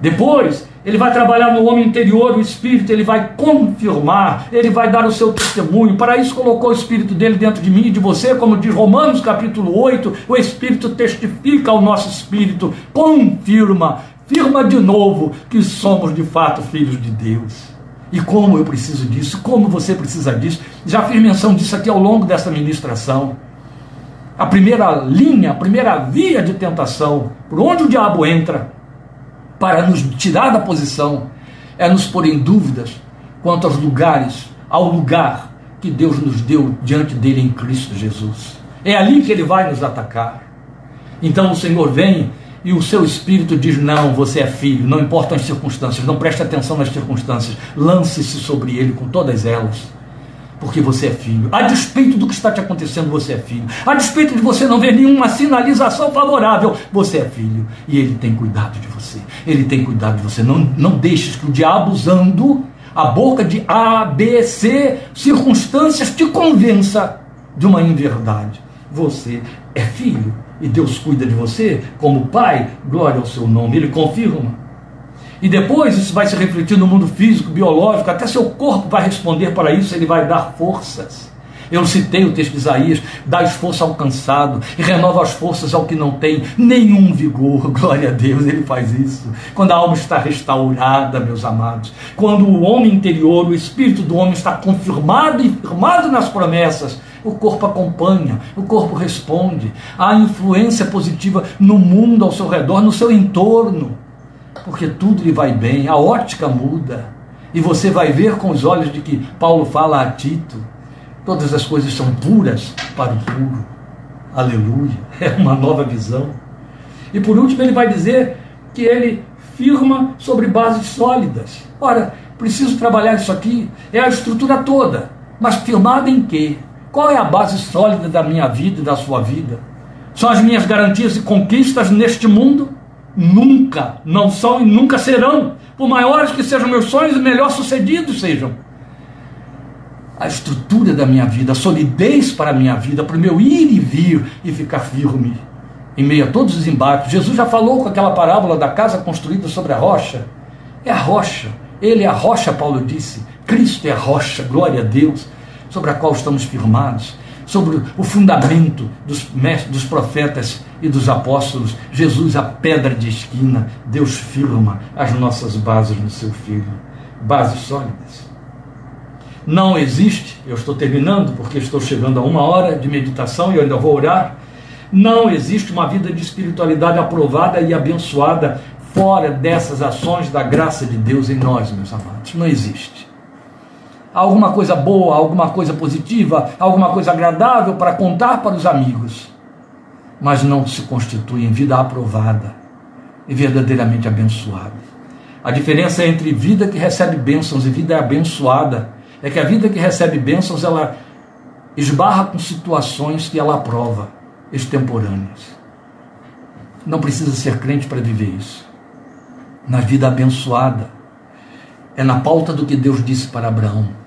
Depois, ele vai trabalhar no homem interior, o Espírito, ele vai confirmar, ele vai dar o seu testemunho. Para isso, colocou o Espírito dele dentro de mim e de você, como diz Romanos capítulo 8: o Espírito testifica ao nosso Espírito, confirma, firma de novo que somos de fato filhos de Deus. E como eu preciso disso, como você precisa disso. Já fiz menção disso aqui ao longo dessa ministração. A primeira linha, a primeira via de tentação, por onde o diabo entra, para nos tirar da posição, é nos pôr em dúvidas quanto aos lugares, ao lugar que Deus nos deu diante dele em Cristo Jesus. É ali que ele vai nos atacar. Então o Senhor vem e o seu espírito diz: Não, você é filho, não importam as circunstâncias, não preste atenção nas circunstâncias, lance-se sobre ele com todas elas porque você é filho. A despeito do que está te acontecendo, você é filho. A despeito de você não ver nenhuma sinalização favorável, você é filho. E ele tem cuidado de você. Ele tem cuidado de você. Não, não deixes que o diabo, usando a boca de A, B, C circunstâncias, te convença de uma inverdade. Você é filho. E Deus cuida de você como pai. Glória ao seu nome. Ele confirma. E depois isso vai se refletir no mundo físico, biológico, até seu corpo vai responder para isso, ele vai dar forças. Eu citei o texto de Isaías: dá esforço ao cansado e renova as forças ao que não tem nenhum vigor. Glória a Deus, ele faz isso. Quando a alma está restaurada, meus amados, quando o homem interior, o espírito do homem está confirmado e firmado nas promessas, o corpo acompanha, o corpo responde. Há influência positiva no mundo ao seu redor, no seu entorno porque tudo lhe vai bem, a ótica muda. E você vai ver com os olhos de que Paulo fala a Tito: todas as coisas são puras para o puro. Aleluia. É uma nova visão. E por último, ele vai dizer que ele firma sobre bases sólidas. Ora, preciso trabalhar isso aqui. É a estrutura toda. Mas firmada em quê? Qual é a base sólida da minha vida e da sua vida? São as minhas garantias e conquistas neste mundo? Nunca, não são e nunca serão. Por maiores que sejam meus sonhos, melhor sucedidos sejam. A estrutura da minha vida, a solidez para a minha vida, para o meu ir e vir e ficar firme, em meio a todos os embates. Jesus já falou com aquela parábola da casa construída sobre a rocha. É a rocha. Ele é a rocha, Paulo disse. Cristo é a rocha, glória a Deus, sobre a qual estamos firmados, sobre o fundamento dos, dos profetas e dos apóstolos. Jesus, a pedra de esquina, Deus firma as nossas bases no seu Filho. Bases sólidas. Não existe, eu estou terminando porque estou chegando a uma hora de meditação e eu ainda vou orar não existe uma vida de espiritualidade aprovada e abençoada fora dessas ações da graça de Deus em nós, meus amados. Não existe. Alguma coisa boa, alguma coisa positiva, alguma coisa agradável para contar para os amigos, mas não se constitui em vida aprovada e verdadeiramente abençoada. A diferença entre vida que recebe bênçãos e vida abençoada é que a vida que recebe bênçãos ela esbarra com situações que ela aprova extemporâneas. Não precisa ser crente para viver isso. Na vida abençoada, é na pauta do que Deus disse para Abraão: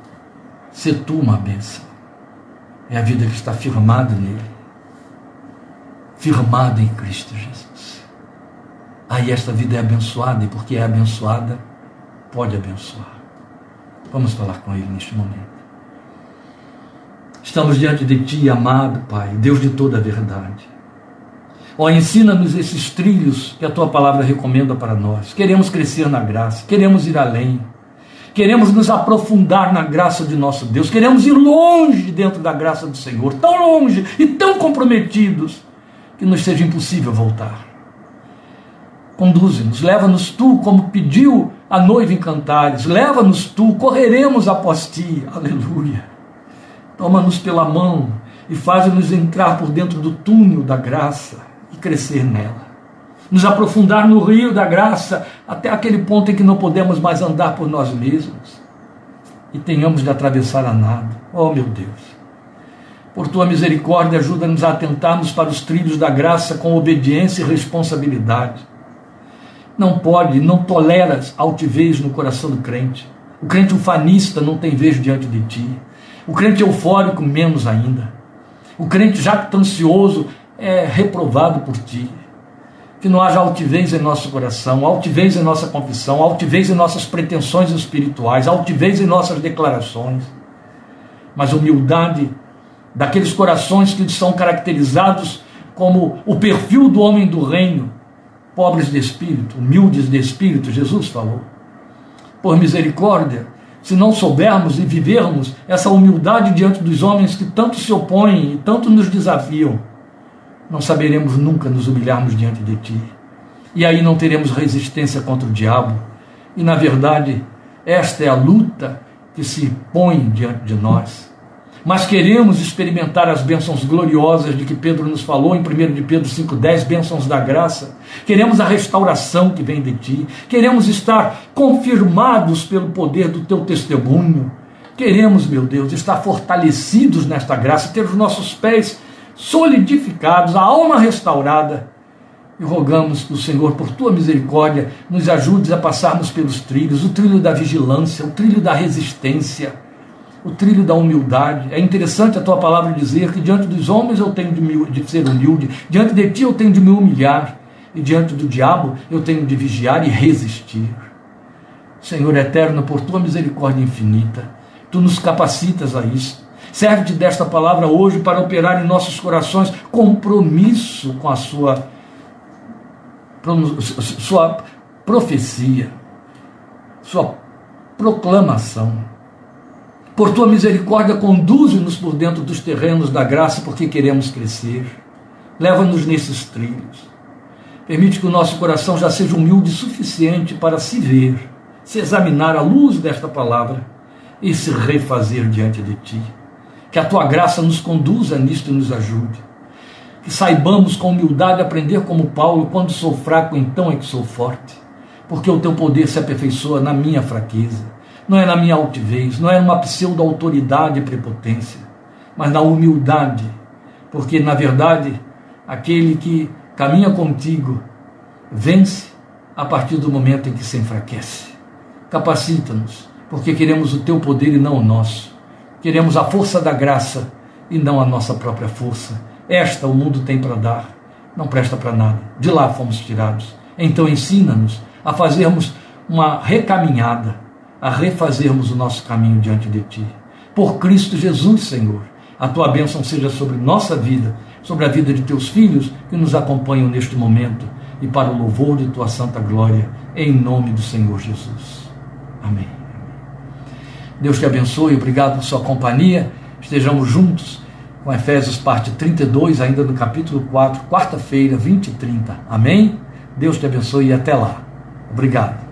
Se tu uma bênção. É a vida que está firmada nele, firmada em Cristo Jesus. Aí esta vida é abençoada, e porque é abençoada, pode abençoar. Vamos falar com ele neste momento. Estamos diante de Ti, amado Pai, Deus de toda a verdade. Ó, oh, ensina-nos esses trilhos que a Tua palavra recomenda para nós. Queremos crescer na graça, queremos ir além, queremos nos aprofundar na graça de nosso Deus, queremos ir longe dentro da graça do Senhor, tão longe e tão comprometidos que nos seja impossível voltar. Conduze-nos, leva-nos tu, como pediu a noiva em cantares, leva-nos tu, correremos após ti, aleluia. Toma-nos pela mão e faz-nos entrar por dentro do túnel da graça e crescer nela. Nos aprofundar no rio da graça até aquele ponto em que não podemos mais andar por nós mesmos e tenhamos de atravessar a nada. Oh, meu Deus! Por tua misericórdia, ajuda-nos a atentarmos para os trilhos da graça com obediência e responsabilidade. Não pode, não toleras altivez no coração do crente. O crente ufanista não tem vez diante de ti. O crente eufórico, menos ainda. O crente jactancioso é reprovado por ti. Que não haja altivez em nosso coração, altivez em nossa confissão, altivez em nossas pretensões espirituais, altivez em nossas declarações, mas humildade daqueles corações que são caracterizados como o perfil do homem do reino, pobres de espírito, humildes de espírito, Jesus falou. Por misericórdia, se não soubermos e vivermos essa humildade diante dos homens que tanto se opõem e tanto nos desafiam, não saberemos nunca nos humilharmos diante de Ti. E aí não teremos resistência contra o diabo. E na verdade, esta é a luta que se põe diante de nós mas queremos experimentar as bênçãos gloriosas de que Pedro nos falou em 1 de Pedro 5,10, bênçãos da graça. Queremos a restauração que vem de ti. Queremos estar confirmados pelo poder do teu testemunho. Queremos, meu Deus, estar fortalecidos nesta graça, ter os nossos pés solidificados, a alma restaurada. E rogamos o Senhor, por tua misericórdia, nos ajude a passarmos pelos trilhos o trilho da vigilância, o trilho da resistência o trilho da humildade. É interessante a tua palavra dizer que diante dos homens eu tenho de, me, de ser humilde, diante de ti eu tenho de me humilhar, e diante do diabo eu tenho de vigiar e resistir. Senhor eterno, por tua misericórdia infinita, tu nos capacitas a isso. Serve-te desta palavra hoje para operar em nossos corações compromisso com a sua, sua profecia, sua proclamação por tua misericórdia, conduze-nos por dentro dos terrenos da graça, porque queremos crescer. Leva-nos nesses trilhos. Permite que o nosso coração já seja humilde o suficiente para se ver, se examinar à luz desta palavra e se refazer diante de ti. Que a tua graça nos conduza nisto e nos ajude. Que saibamos com humildade aprender como Paulo, quando sou fraco, então é que sou forte, porque o teu poder se aperfeiçoa na minha fraqueza não é na minha altivez, não é numa pseudo-autoridade e prepotência, mas na humildade, porque na verdade aquele que caminha contigo vence a partir do momento em que se enfraquece. Capacita-nos, porque queremos o teu poder e não o nosso. Queremos a força da graça e não a nossa própria força. Esta o mundo tem para dar. não presta para nada. De lá fomos tirados. Então ensina-nos a fazermos uma recaminhada, a refazermos o nosso caminho diante de Ti. Por Cristo Jesus, Senhor, a Tua bênção seja sobre nossa vida, sobre a vida de Teus filhos que nos acompanham neste momento e para o louvor de Tua santa glória, em nome do Senhor Jesus. Amém. Deus te abençoe, obrigado por sua companhia. Estejamos juntos com Efésios parte 32, ainda no capítulo 4, quarta-feira, 20 e 30. Amém? Deus te abençoe e até lá. Obrigado.